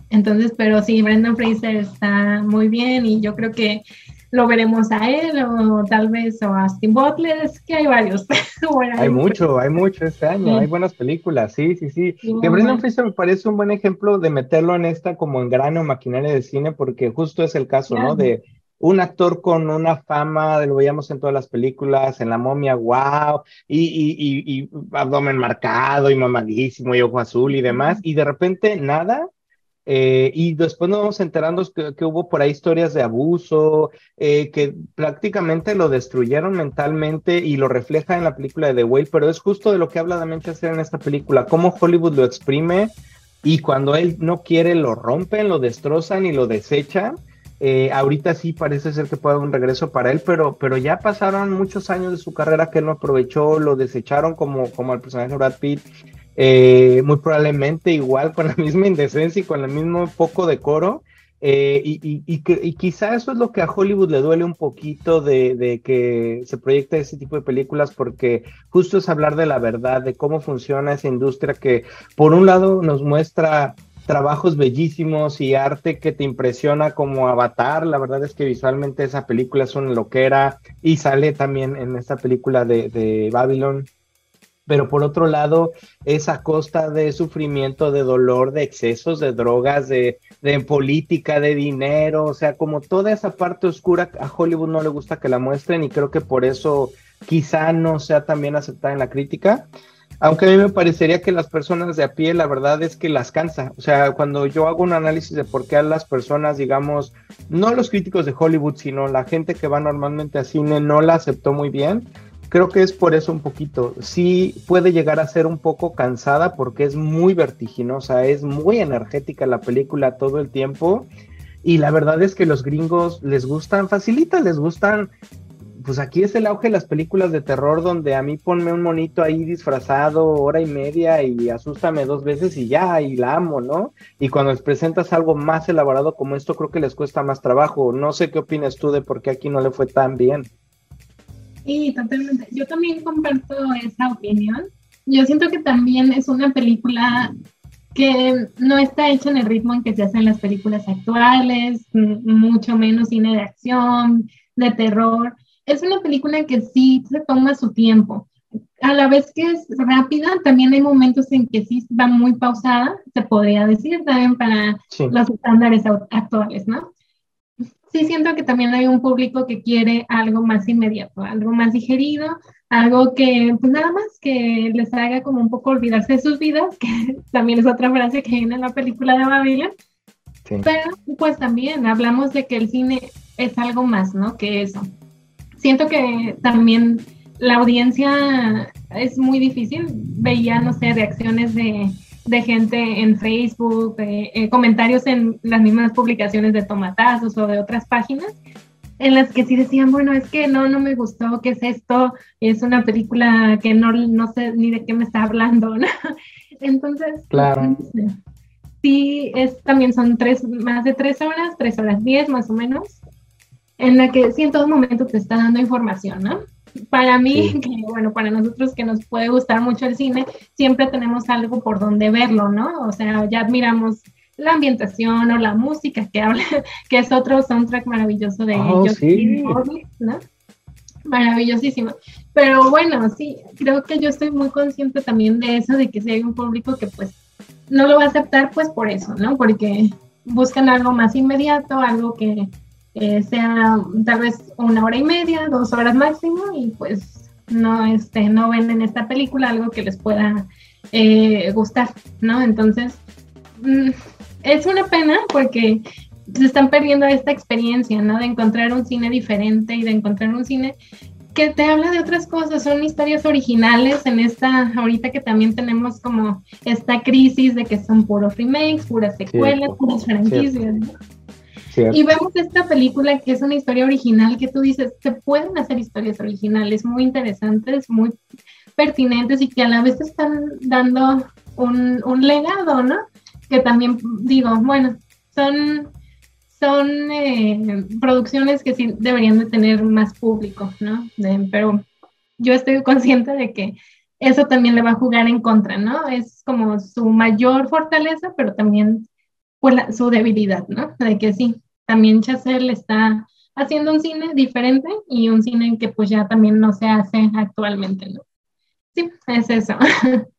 Entonces, pero sí, Brendan Fraser está muy bien y yo creo que lo veremos a él o tal vez o a Austin Butler, es que hay varios. <laughs> hay mucho, hay mucho este año, hay buenas películas, sí, sí, sí. que Brendan Fraser me parece un buen ejemplo de meterlo en esta como en grano maquinaria de cine porque justo es el caso, ¿no? De un actor con una fama, lo veíamos en todas las películas, en La momia, wow, y, y, y abdomen marcado y mamadísimo y ojo azul y demás, y de repente nada, eh, y después nos vamos enterando que, hubo por ahí historias de abuso, eh, que prácticamente lo destruyeron mentalmente y lo refleja en la película de The Whale, pero es justo de lo que habla Damien Chazelle en esta película, cómo Hollywood lo exprime y cuando él no quiere lo rompen, lo destrozan y lo desechan. Eh, ahorita sí parece ser que puede haber un regreso para él, pero, pero ya pasaron muchos años de su carrera que no aprovechó, lo desecharon como, como el personaje de Brad Pitt. Eh, muy probablemente igual con la <laughs> misma indecencia y con el mismo poco decoro. Eh, y, y, y, quizá eso es lo que a Hollywood le duele un poquito de, de, que se proyecte ese tipo de películas, porque justo es hablar de la verdad, de cómo funciona esa industria que por un lado nos muestra trabajos bellísimos y arte que te impresiona como Avatar. La verdad es que visualmente esa película es una loquera y sale también en esta película de, de Babylon pero por otro lado es a costa de sufrimiento, de dolor, de excesos, de drogas, de, política, de dinero, o sea, como toda esa parte oscura a Hollywood no le gusta que la muestren y creo que por eso quizá no sea tan bien aceptada en la crítica. Aunque a mí me parecería que las personas de a pie, la verdad es que las cansa. O sea, cuando yo hago un análisis de por qué a las personas, digamos, no los críticos de Hollywood, sino la gente que va normalmente a cine, no la aceptó muy bien, creo que es por eso un poquito. Sí puede llegar a ser un poco cansada porque es muy vertiginosa, es muy energética la película todo el tiempo. Y la verdad es que los gringos les gustan, facilita, les gustan. Pues aquí es el auge de las películas de terror donde a mí ponme un monito ahí disfrazado hora y media y asústame dos veces y ya, y la amo, ¿no? Y cuando les presentas algo más elaborado como esto, creo que les cuesta más trabajo. No sé qué opinas tú de por qué aquí no le fue tan bien. Sí, totalmente. Yo también comparto esa opinión. Yo siento que también es una película que no está hecha en el ritmo en que se hacen las películas actuales, mucho menos cine de acción, de terror. Es una película que sí se toma su tiempo. A la vez que es rápida, también hay momentos en que sí va muy pausada, se podría decir también para los estándares actuales, ¿no? sí siento que también hay un público que quiere algo más inmediato, algo más digerido, algo que pues nada más que les haga como un poco olvidarse de sus vidas, que <laughs> también es otra frase que viene en la película de Babylon. Pero pues también hablamos de que el cine es algo más, ¿no? Que eso. Siento que también la audiencia es muy difícil. Veía, no sé, reacciones de, de gente en Facebook, eh, comentarios en las mismas publicaciones de Tomatazos o de otras páginas, en las que sí decían, bueno, es que no, no me gustó, ¿qué es esto? Es una película que no, no sé ni de qué me está hablando, ¿no? <laughs> Entonces, claro. sí, es, también son tres, más de tres horas, tres horas diez más o menos, en la que sí en todo momento te está dando información, ¿no? Para mí, que bueno, para nosotros que nos puede gustar mucho el cine, siempre tenemos algo por donde verlo, ¿no? O sea, ya admiramos la ambientación o la música que habla, <laughs> que es otro soundtrack maravilloso de oh, sí. ¿no? Maravillosísimo. Pero bueno, sí, creo que yo estoy muy consciente también de eso, de que si hay un público que pues no lo va a aceptar, pues por eso, ¿no? Porque buscan algo más inmediato, algo que sea tal vez una hora y media, dos horas máximo, y pues no, este, no ven en esta película algo que les pueda eh, gustar, ¿no? Entonces, mm, es una pena porque se están perdiendo esta experiencia, ¿no? De encontrar un cine diferente y de encontrar un cine que te habla de otras cosas, son historias originales en esta, ahorita que también tenemos como esta crisis de que son puros remakes, puras secuelas, puras franquicias. Y vemos esta película que es una historia original que tú dices, se pueden hacer historias originales muy interesantes, muy pertinentes y que a la vez están dando un, un legado, ¿no? Que también digo, bueno, son, son eh, producciones que sí deberían de tener más público, ¿no? pero yo estoy consciente de que eso también le va a jugar en contra, ¿no? Es como su mayor fortaleza, pero también pues, su debilidad, ¿no? De que sí, también Chazelle está haciendo un cine diferente y un cine que pues ya también no se hace actualmente, ¿no? Sí, es eso. <laughs>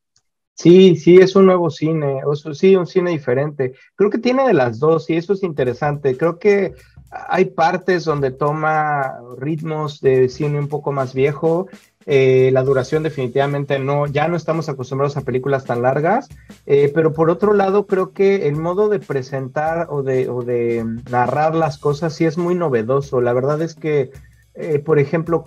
Sí, sí, es un nuevo cine, o sí, un cine diferente. Creo que tiene de las dos y eso es interesante. Creo que hay partes donde toma ritmos de cine un poco más viejo eh, la duración definitivamente no, ya no estamos acostumbrados a películas tan largas, eh, pero por otro lado creo que el modo de presentar o de, narrar las cosas sí es muy novedoso. La verdad es que, eh, por ejemplo,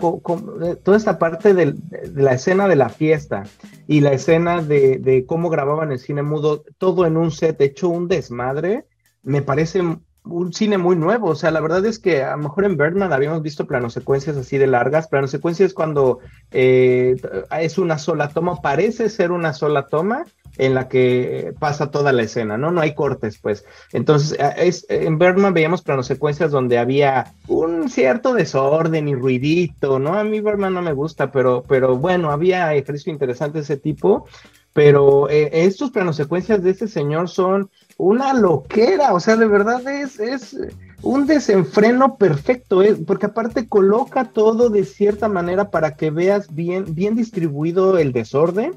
toda esta parte de, la escena de la fiesta y la escena de cómo grababan el cine mudo, todo en un set hecho un desmadre, me parece un cine muy nuevo. O sea, la verdad es que a lo mejor en Birdman habíamos visto secuencias así de largas. secuencias es cuando eh, es una sola toma, parece ser una sola toma en la que pasa toda la escena, ¿no? No hay cortes, pues. Entonces, es, en Birdman veíamos secuencias donde había un cierto desorden y ruidito, ¿no? A mí Birdman no me gusta, pero, pero bueno, había ejercicio interesante ese tipo. Pero eh, estos secuencias de este señor son una loquera, o sea, de verdad es, es un desenfreno perfecto, ¿eh? porque aparte coloca todo de cierta manera para que veas bien, bien distribuido el desorden,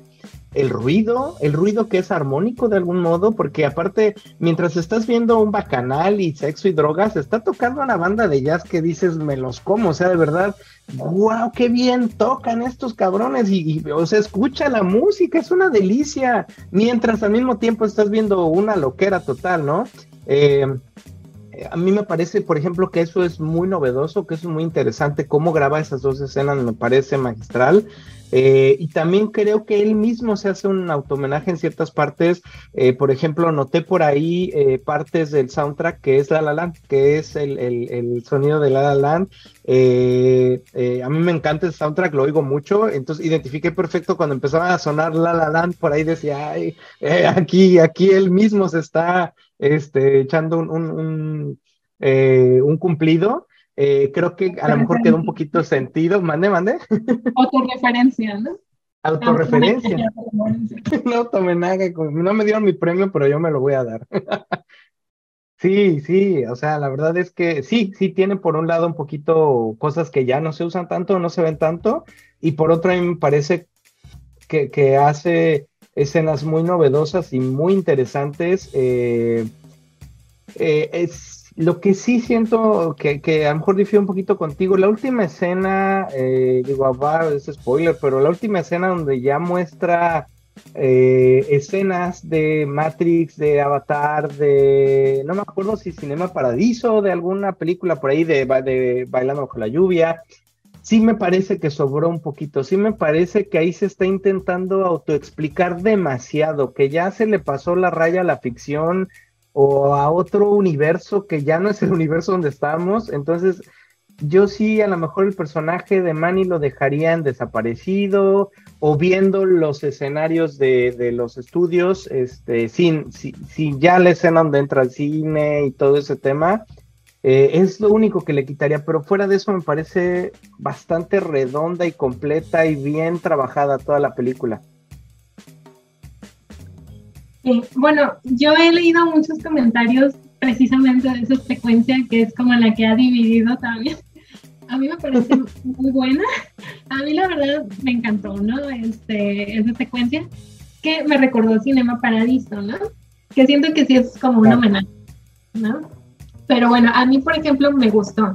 el ruido, el ruido que es armónico de algún modo, porque aparte, mientras estás viendo un bacanal y sexo y drogas, está tocando una banda de jazz que dices, me los como, o sea, de verdad, wow, qué bien tocan estos cabrones, y, o sea, escucha la música, es una delicia, mientras al mismo tiempo estás viendo una loquera total, ¿no? Eh, a mí me parece, por ejemplo, que eso es muy novedoso, que es muy interesante, cómo graba esas dos escenas me parece magistral. Eh, y también creo que él mismo se hace un automenaje en ciertas partes. Eh, por ejemplo, noté por ahí eh, partes del soundtrack que es La La Land, que es el, sonido de La La Land. a mí me encanta el soundtrack, lo oigo mucho. Entonces identifiqué perfecto cuando empezaba a sonar La La Land, por ahí decía, Ay, aquí, aquí él mismo se está este, echando un cumplido. Eh, creo que a lo mejor quedó un poquito sentido. Mande, mande. <laughs> Autorreferencia, ¿no? Autorreferencia. <laughs> no nada, no me dieron mi premio, pero yo me lo voy a dar. <laughs> sí, sí, o sea, la verdad es que sí, sí tiene por un lado un poquito cosas que ya no se usan tanto, no se ven tanto, y por otro me parece que, que hace escenas muy novedosas y muy interesantes. Eh, eh, es lo que sí siento que, que, a lo mejor difiere un poquito contigo, la última escena, eh, digo, va, es spoiler, pero la última escena donde ya muestra eh, escenas de Matrix, de Avatar, de, no me acuerdo si Cinema Paradiso, de alguna película por ahí de, de Bailando bajo la lluvia, sí me parece que sobró un poquito, sí me parece que ahí se está intentando autoexplicar demasiado, que ya se le pasó la raya a la ficción o a otro universo que ya no es el universo donde estamos, entonces yo sí a lo mejor el personaje de Manny lo dejaría en desaparecido o viendo los escenarios de, los estudios, este, sin, sin, ya la escena donde entra el cine y todo ese tema, eh, es lo único que le quitaría, pero fuera de eso me parece bastante redonda y completa y bien trabajada toda la película. Bueno, yo he leído muchos comentarios precisamente de esa secuencia que es como la que ha dividido también a mí me parece <laughs> muy buena. A mí la verdad me encantó, ¿no? Este, esa secuencia que me recordó Cinema Paradiso, ¿no? Que siento que sí es como un homenaje, ¿no? Pero bueno, a mí, por ejemplo, me gustó,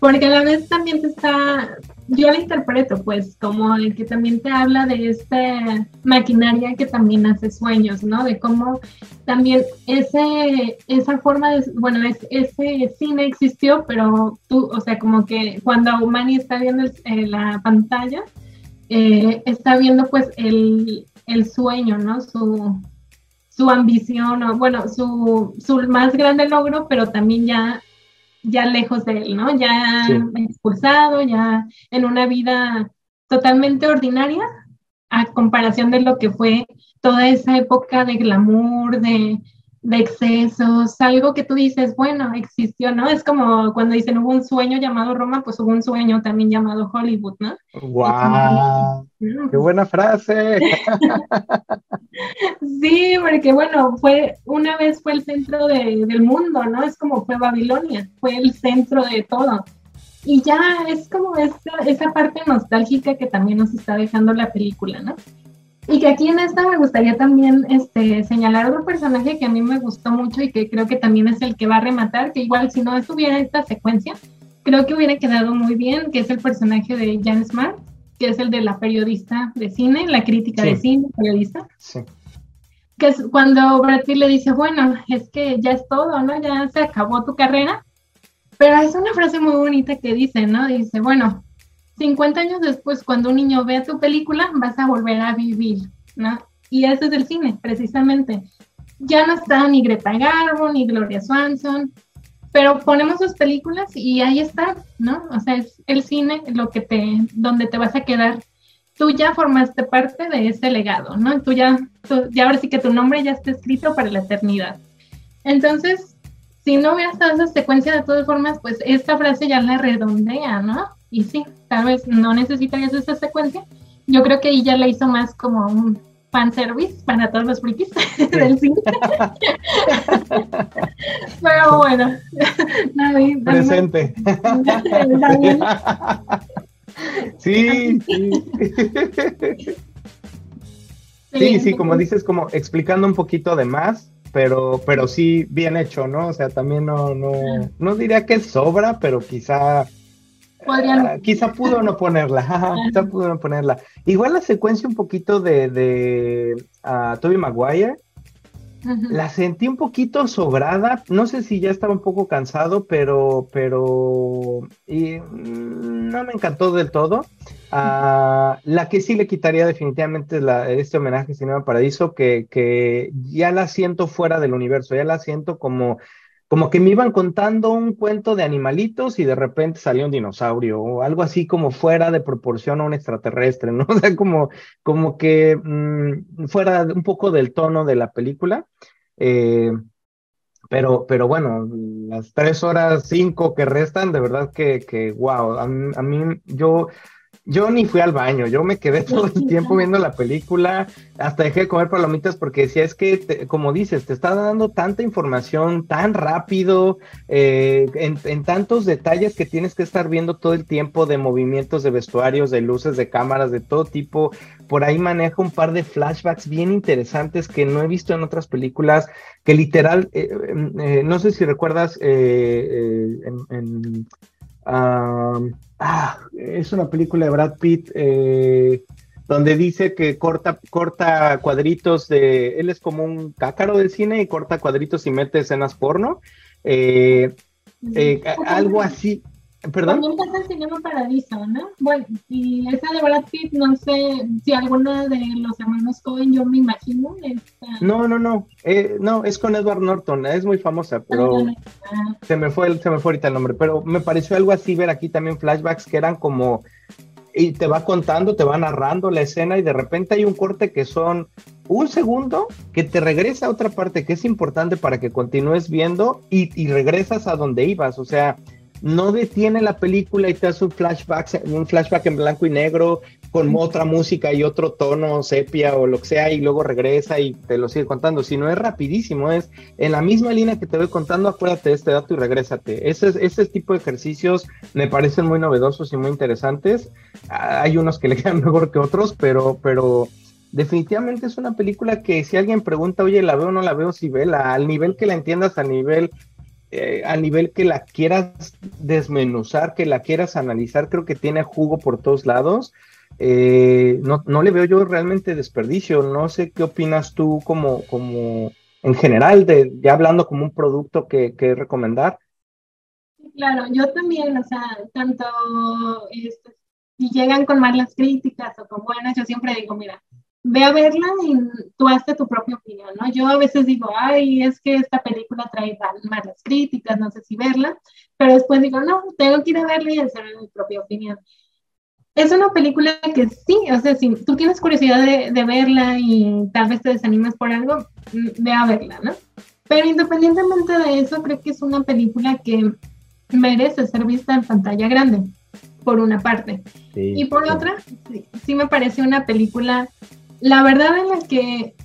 porque a la vez también te está, yo la interpreto pues como el que también te habla de esta maquinaria que también hace sueños, ¿no? De cómo también ese, esa forma de, bueno, ese cine existió, pero tú, o sea, como que cuando Manny está viendo la pantalla, eh, está viendo pues el, el sueño, ¿no? Su, su ambición, o bueno, su, su más grande logro, pero también ya ya lejos de él, ¿no? Ya expulsado, ya en una vida totalmente ordinaria a comparación de lo que fue toda esa época de glamour, de, de excesos, algo que tú dices, bueno, existió, ¿no? Es como cuando dicen hubo un sueño llamado Roma, pues hubo un sueño también llamado Hollywood, ¿no? ¡Wow! ¡Qué buena frase! <laughs> sí, porque bueno, fue, una vez fue el centro del mundo, ¿no? Es como fue Babilonia, fue el centro de todo. Y ya es como esa, esa parte nostálgica que también nos está dejando la película, ¿no? Y que aquí en esta me gustaría también este, señalar otro personaje que a mí me gustó mucho y que creo que también es el que va a rematar, que igual si no estuviera esta secuencia, creo que hubiera quedado muy bien, que es el personaje de Jan Smart, que es el de la periodista de cine, la crítica de cine, periodista. Sí. Que es cuando Brad Pitt le dice, bueno, es que ya es todo, ¿no? Ya se acabó tu carrera. Pero es una frase muy bonita que dice, ¿no? Dice, bueno, 50 años después, cuando un niño vea tu película, vas a volver a vivir, ¿no? Y ese es el cine, precisamente. Ya no está ni Greta Garbo, ni Gloria Swanson, pero ponemos sus películas y ahí está, ¿no? O sea, es el cine lo que te, donde te vas a quedar. Tú ya formaste parte de ese legado, ¿no? Tú ya, ya ahora sí que tu nombre ya está escrito para la eternidad. Entonces, si no hubieras dado esa secuencia de todas formas, pues esta frase ya la redondea, ¿no? Y sí, tal vez no necesitarías esa secuencia. Yo creo que ella la hizo más como un fan service para todos los frikis <laughs> del cine. Pero bueno, presente. <laughs> sí, sí. Sí, sí, como dices, como explicando un poquito de más, pero, pero sí bien hecho, ¿no? O sea, también no, no, no diría que sobra, pero quizá Ah, quizá pudo no ponerla, <laughs> quizá pudo no ponerla. Igual la secuencia un poquito de, de uh, Toby Maguire, la sentí un poquito sobrada, no sé si ya estaba un poco cansado, pero, pero y, mm, no me encantó del todo. Uh, la que sí le quitaría definitivamente la, este homenaje a Cinema Paradiso, que, que ya la siento fuera del universo, ya la siento como como que me iban contando un cuento de animalitos y de repente salió un dinosaurio o algo así como fuera de proporción a un extraterrestre, ¿no? <laughs> O sea, como, como que mm, fuera un poco del tono de la película. Eh, pero, pero bueno, las tres horas cinco que restan, de verdad que, que wow, a, mí, yo yo ni fui al baño, yo me quedé <laughs> todo el tiempo viendo la película, hasta dejé de comer palomitas porque decía, es que, como dices, te está dando tanta información tan rápido, eh, en, tantos detalles que tienes que estar viendo todo el tiempo de movimientos de vestuarios, de luces, de cámaras, de todo tipo. Por ahí maneja un par de flashbacks bien interesantes que no he visto en otras películas, que literal, eh, eh, no sé si recuerdas en ah, es una película de Brad Pitt eh, donde dice que corta, corta cuadritos de, él es como un cácaro del cine y corta cuadritos y mete escenas porno. Eh, eh, algo así, Perdón. También pasa el Cinema Paradiso, ¿no? Bueno, y esa de Brad Pitt, no sé si alguna de los hermanos Cohen, yo me imagino. No, no, no. Eh, no, es con Edward Norton, es muy famosa, pero ah. se, me fue, se me fue ahorita el nombre. Pero me pareció algo así ver aquí también flashbacks que eran como. Y te va contando, te va narrando la escena y de repente hay un corte que son un segundo que te regresa a otra parte que es importante para que continúes viendo y, y regresas a donde ibas. O sea, no detiene la película y te hace un flashback, un flashback en blanco y negro con otra música y otro tono sepia o lo que sea y luego regresa y te lo sigue contando, sino es rapidísimo, es en la misma línea que te voy contando, acuérdate de este dato y regrésate. Ese, ese tipo de ejercicios me parecen muy novedosos y muy interesantes. Hay unos que le <laughs> quedan mejor que otros, pero, pero definitivamente es una película que si alguien pregunta, oye, ¿la veo o no la veo? Si vela, al nivel que la entiendas, al nivel eh, a nivel que la quieras desmenuzar, que la quieras analizar, creo que tiene jugo por todos lados. Eh, no, no, le veo yo realmente desperdicio. No sé qué opinas tú como, como en general, de, ya hablando como un producto que, que recomendar. Claro, yo también, o sea, tanto este, si llegan con malas críticas o con buenas, yo siempre digo, mira, ve a verla y tú hazte tu propia opinión, ¿no? Yo a veces digo, ay, es que esta película trae malas críticas, no sé si verla, pero después digo, no, tengo que ir a verla y hacer mi propia opinión. Es una película que sí, o sea, si tú tienes curiosidad de, de verla y tal vez te desanimas por algo, mm, ve a verla, ¿no? Pero independientemente de eso, creo que es una película que merece ser vista en pantalla grande, por una parte. y por otra, sí, sí me parece una película la verdad en la que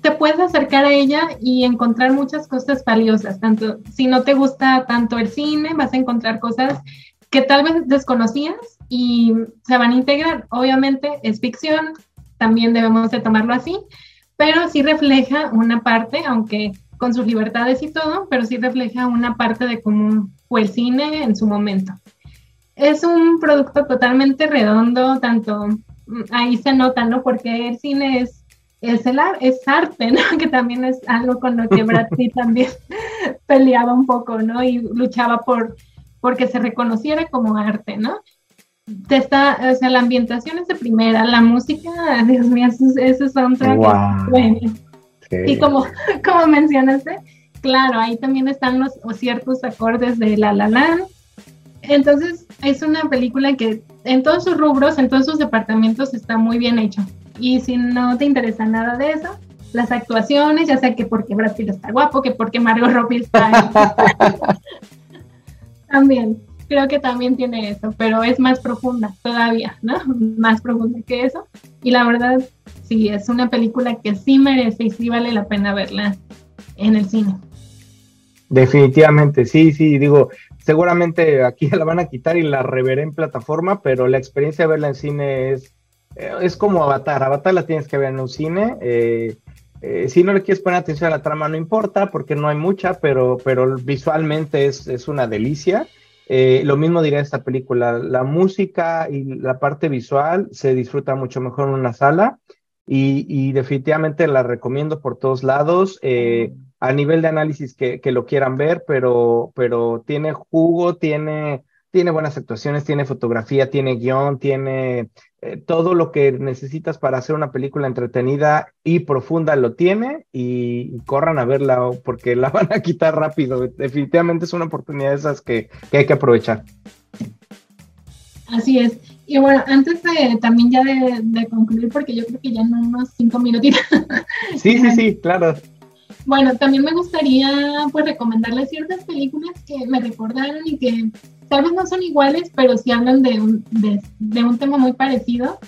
te puedes acercar a ella y encontrar muchas cosas valiosas, tanto si no te gusta tanto el cine, vas a encontrar cosas que tal vez desconocías y se van a integrar. Obviamente es ficción, también debemos de tomarlo así, pero sí refleja una parte, aunque con sus libertades y todo, pero sí refleja una parte de cómo fue el cine en su momento. Es un producto totalmente redondo, tanto ahí se nota, ¿no? Porque el cine es, es, el, es arte, <laughs> ¿no? Que también es algo con lo que Brad Pitt también <laughs> peleaba un poco, ¿no? Y luchaba por porque se reconociera como arte, ¿no? Te está, o sea, la ambientación es de primera, la música, <laughs> Dios mío, esos son bueno. Y como, como mencionaste, claro, ahí también están los ciertos acordes de La La Land, entonces, es una película que en todos sus rubros, en todos sus departamentos está muy bien hecho. Y si no te interesa nada de eso, las actuaciones, ya sea que porque Brad Pitt está guapo, que porque Margot Robbie está... <laughs> también, creo que también tiene eso, pero es más profunda todavía, ¿no? Más profunda que eso. Y la verdad, sí, es una película que sí merece y sí vale la pena verla en el cine. Definitivamente, sí, sí, digo, seguramente aquí <laughs> la van a quitar y la reveré en plataforma, pero la experiencia de verla en cine es, eh, es como Avatar. Avatar la tienes que ver en un cine. Eh, eh, si no le quieres poner atención a la trama, no importa, porque no hay mucha, pero, pero visualmente es, es una delicia. lo mismo diría esta película, la música y la parte visual se disfruta mucho mejor en una sala y, y definitivamente la recomiendo por todos lados a nivel de análisis que, lo quieran ver, pero, pero tiene jugo, tiene, tiene buenas actuaciones, tiene fotografía, tiene guion, tiene eh, todo lo que necesitas para hacer una película entretenida y profunda lo tiene y, corran a verla porque la <laughs> van a quitar rápido. Definitivamente es una oportunidad de esas que, hay que aprovechar. Así es. Y bueno, antes de también ya de, de concluir, porque yo creo que ya en unos cinco minutitos. Sí, sí, sí, <laughs> claro. Bueno, también me gustaría pues recomendarles ciertas películas que me recordaron y que tal vez no son iguales, pero sí hablan de un, de, un tema muy parecido.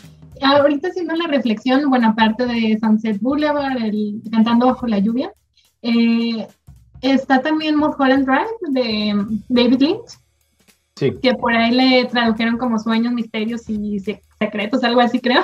Ahorita haciendo la reflexión, bueno, aparte de Sunset Boulevard, el Cantando bajo la lluvia, eh, está también Mulholland Drive de David Lynch, sí. que por ahí le tradujeron como Sueños, Misterios y Secretos, algo así creo.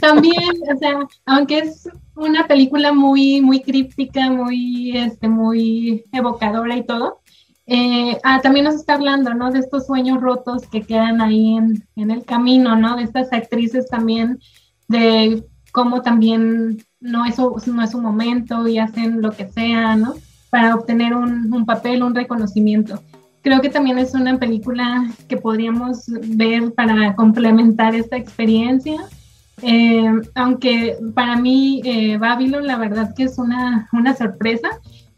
También, o sea, aunque es una película muy, muy críptica, muy, este, muy evocadora y todo, eh, ah, también nos está hablando, ¿no? De estos sueños rotos que quedan ahí en, en, el camino, ¿no? De estas actrices también, de cómo también no es, no es su momento y hacen lo que sea, ¿no? Para obtener un, un papel, un reconocimiento. Creo que también es una película que podríamos ver para complementar esta experiencia eh, aunque para mí eh, Babylon la verdad que es una, una sorpresa.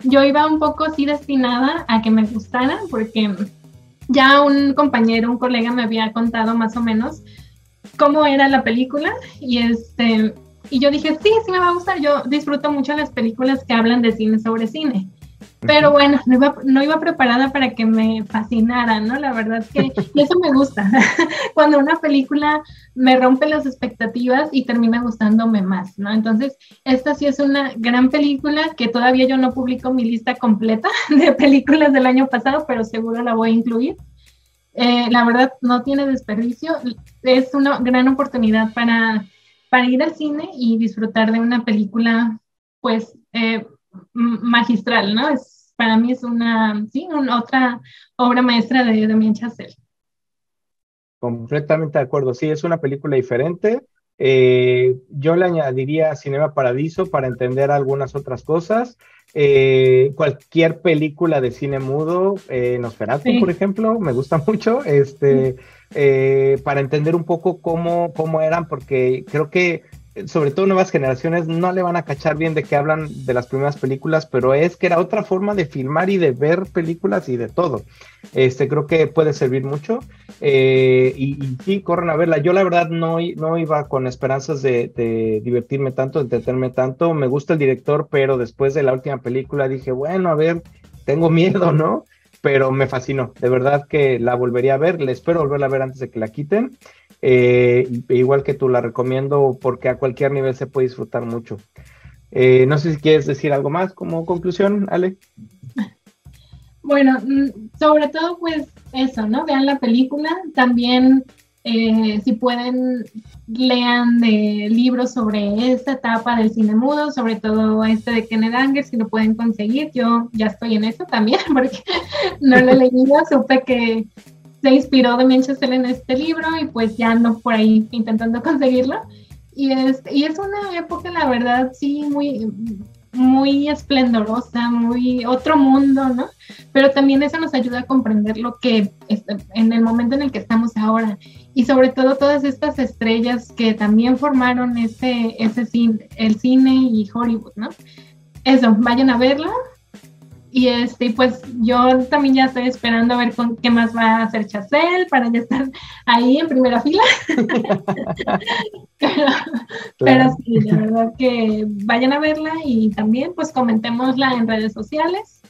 Yo iba un poco así destinada a que me gustara porque ya un compañero, un colega me había contado más o menos cómo era la película y este y yo dije, sí, sí me va a gustar. Yo disfruto mucho las películas que hablan de cine sobre cine. Pero bueno, no iba, no iba preparada para que me fascinara, ¿no? La verdad que, y eso me gusta, <laughs> cuando una película me rompe las expectativas y termina gustándome más, ¿no? Entonces, esta sí es una gran película que todavía yo no publico mi lista completa <laughs> de películas del año pasado, pero seguro la voy a incluir. Eh, la verdad, no tiene desperdicio, es una gran oportunidad para, para ir al cine y disfrutar de una película, pues, eh, magistral, ¿no? Es, para mí es una, sí, una, otra obra maestra de Damien Chazelle. Completamente de acuerdo, sí, es una película diferente. Eh, yo le añadiría Cinema Paradiso para entender algunas otras cosas. Eh, cualquier película de cine mudo, eh, Nosferatu, por ejemplo, me gusta mucho, este, eh, para entender un poco cómo, cómo eran, porque creo que sobre todo nuevas generaciones, no le van a cachar bien de qué hablan de las primeras películas, pero es que era otra forma de filmar y de ver películas y de todo. Este, creo que puede servir mucho. Eh, y, sí, corren a verla. Yo la verdad no, no iba con esperanzas de, divertirme tanto, de entretenerme tanto. Me gusta el director, pero después de la última película dije, bueno, a ver, tengo miedo, ¿no? Pero me fascinó. De verdad que la volvería a ver. Le espero volverla a ver antes de que la quiten. Eh, igual que tú la recomiendo porque a cualquier nivel se puede disfrutar mucho. Eh, no sé si quieres decir algo más como conclusión, Ale. <laughs> Bueno, mm, sobre todo pues eso, ¿no? Vean la película, también eh, si pueden lean de libros sobre esta etapa del cine mudo, sobre todo este de Kenneth Anger, si lo pueden conseguir. Yo ya estoy en eso también, <laughs> porque no lo he leído, supe que se inspiró de Chazelle en este libro y pues ya ando por ahí intentando <laughs> conseguirlo. Y es, y es una época, la verdad, sí, muy, muy esplendorosa, muy otro mundo, ¿no? Pero también eso nos ayuda a comprender lo que en el momento en el que estamos ahora y sobre todo todas estas estrellas que también formaron ese, ese cine, el cine y Hollywood, ¿no? Eso, vayan a verlo, y este, pues yo también ya estoy esperando a ver con qué más va a hacer Chacel para ya estar ahí en primera fila. <laughs> pero, sí, la verdad que vayan a verla y también pues comentémosla en redes sociales.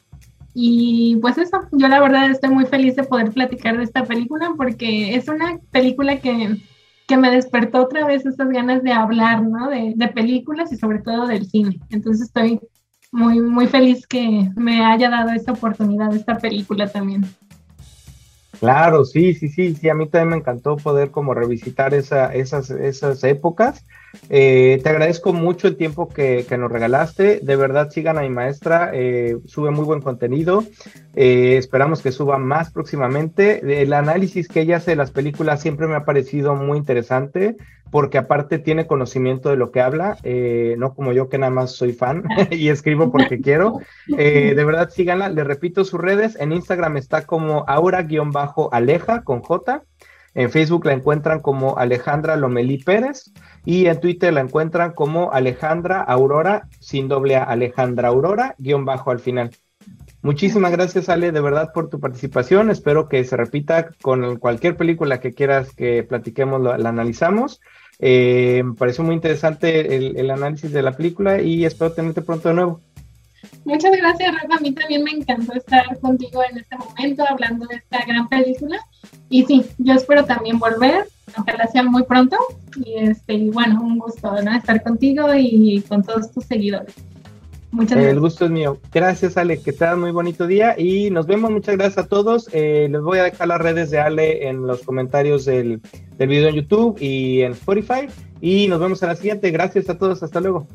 Y pues eso, yo la verdad estoy muy feliz de poder platicar de esta película porque es una película que, que me despertó otra vez esas ganas de hablar, ¿no? De, de películas y sobre todo del cine. Entonces estoy muy, muy feliz que me haya dado esta oportunidad, esta película también. Claro, sí, sí, sí, sí, a mí también me encantó poder como revisitar esa, esas, esas épocas. Eh, te agradezco mucho el tiempo que, que, nos regalaste. De verdad, sigan a mi maestra, eh, sube muy buen contenido. Eh, esperamos que suba más próximamente. El análisis que ella hace de las películas siempre me ha parecido muy interesante porque aparte tiene conocimiento de lo que habla, eh, no como yo que nada más soy fan <laughs> y escribo porque quiero. <laughs> Eh, de verdad, síganla. Le repito sus redes. En Instagram está como aura-aleja con J. En Facebook la encuentran como Alejandra Lomelí Pérez y en Twitter la encuentran como Alejandra Aurora, sin doble A, Alejandra Aurora, guion bajo al final. Muchísimas gracias, Ale, de verdad por tu participación. Espero que se repita con cualquier película que quieras que platiquemos, la analizamos. Eh, me pareció muy interesante el, análisis de la película y espero tenerte pronto de nuevo. Muchas gracias, Rafa. A mí también me encantó estar contigo en este momento hablando de esta gran película. Y sí, yo espero también volver, ojalá sea muy pronto. Y este, bueno, un gusto estar contigo y con todos tus seguidores. Muchas gracias. El gusto es mío. Gracias, Ale. Que tengan muy bonito día y nos vemos. Muchas gracias a todos. Eh, les voy a dejar las redes de Ale en los comentarios del, del video en YouTube y en Spotify. Y nos vemos a la siguiente. Gracias a todos. Hasta luego.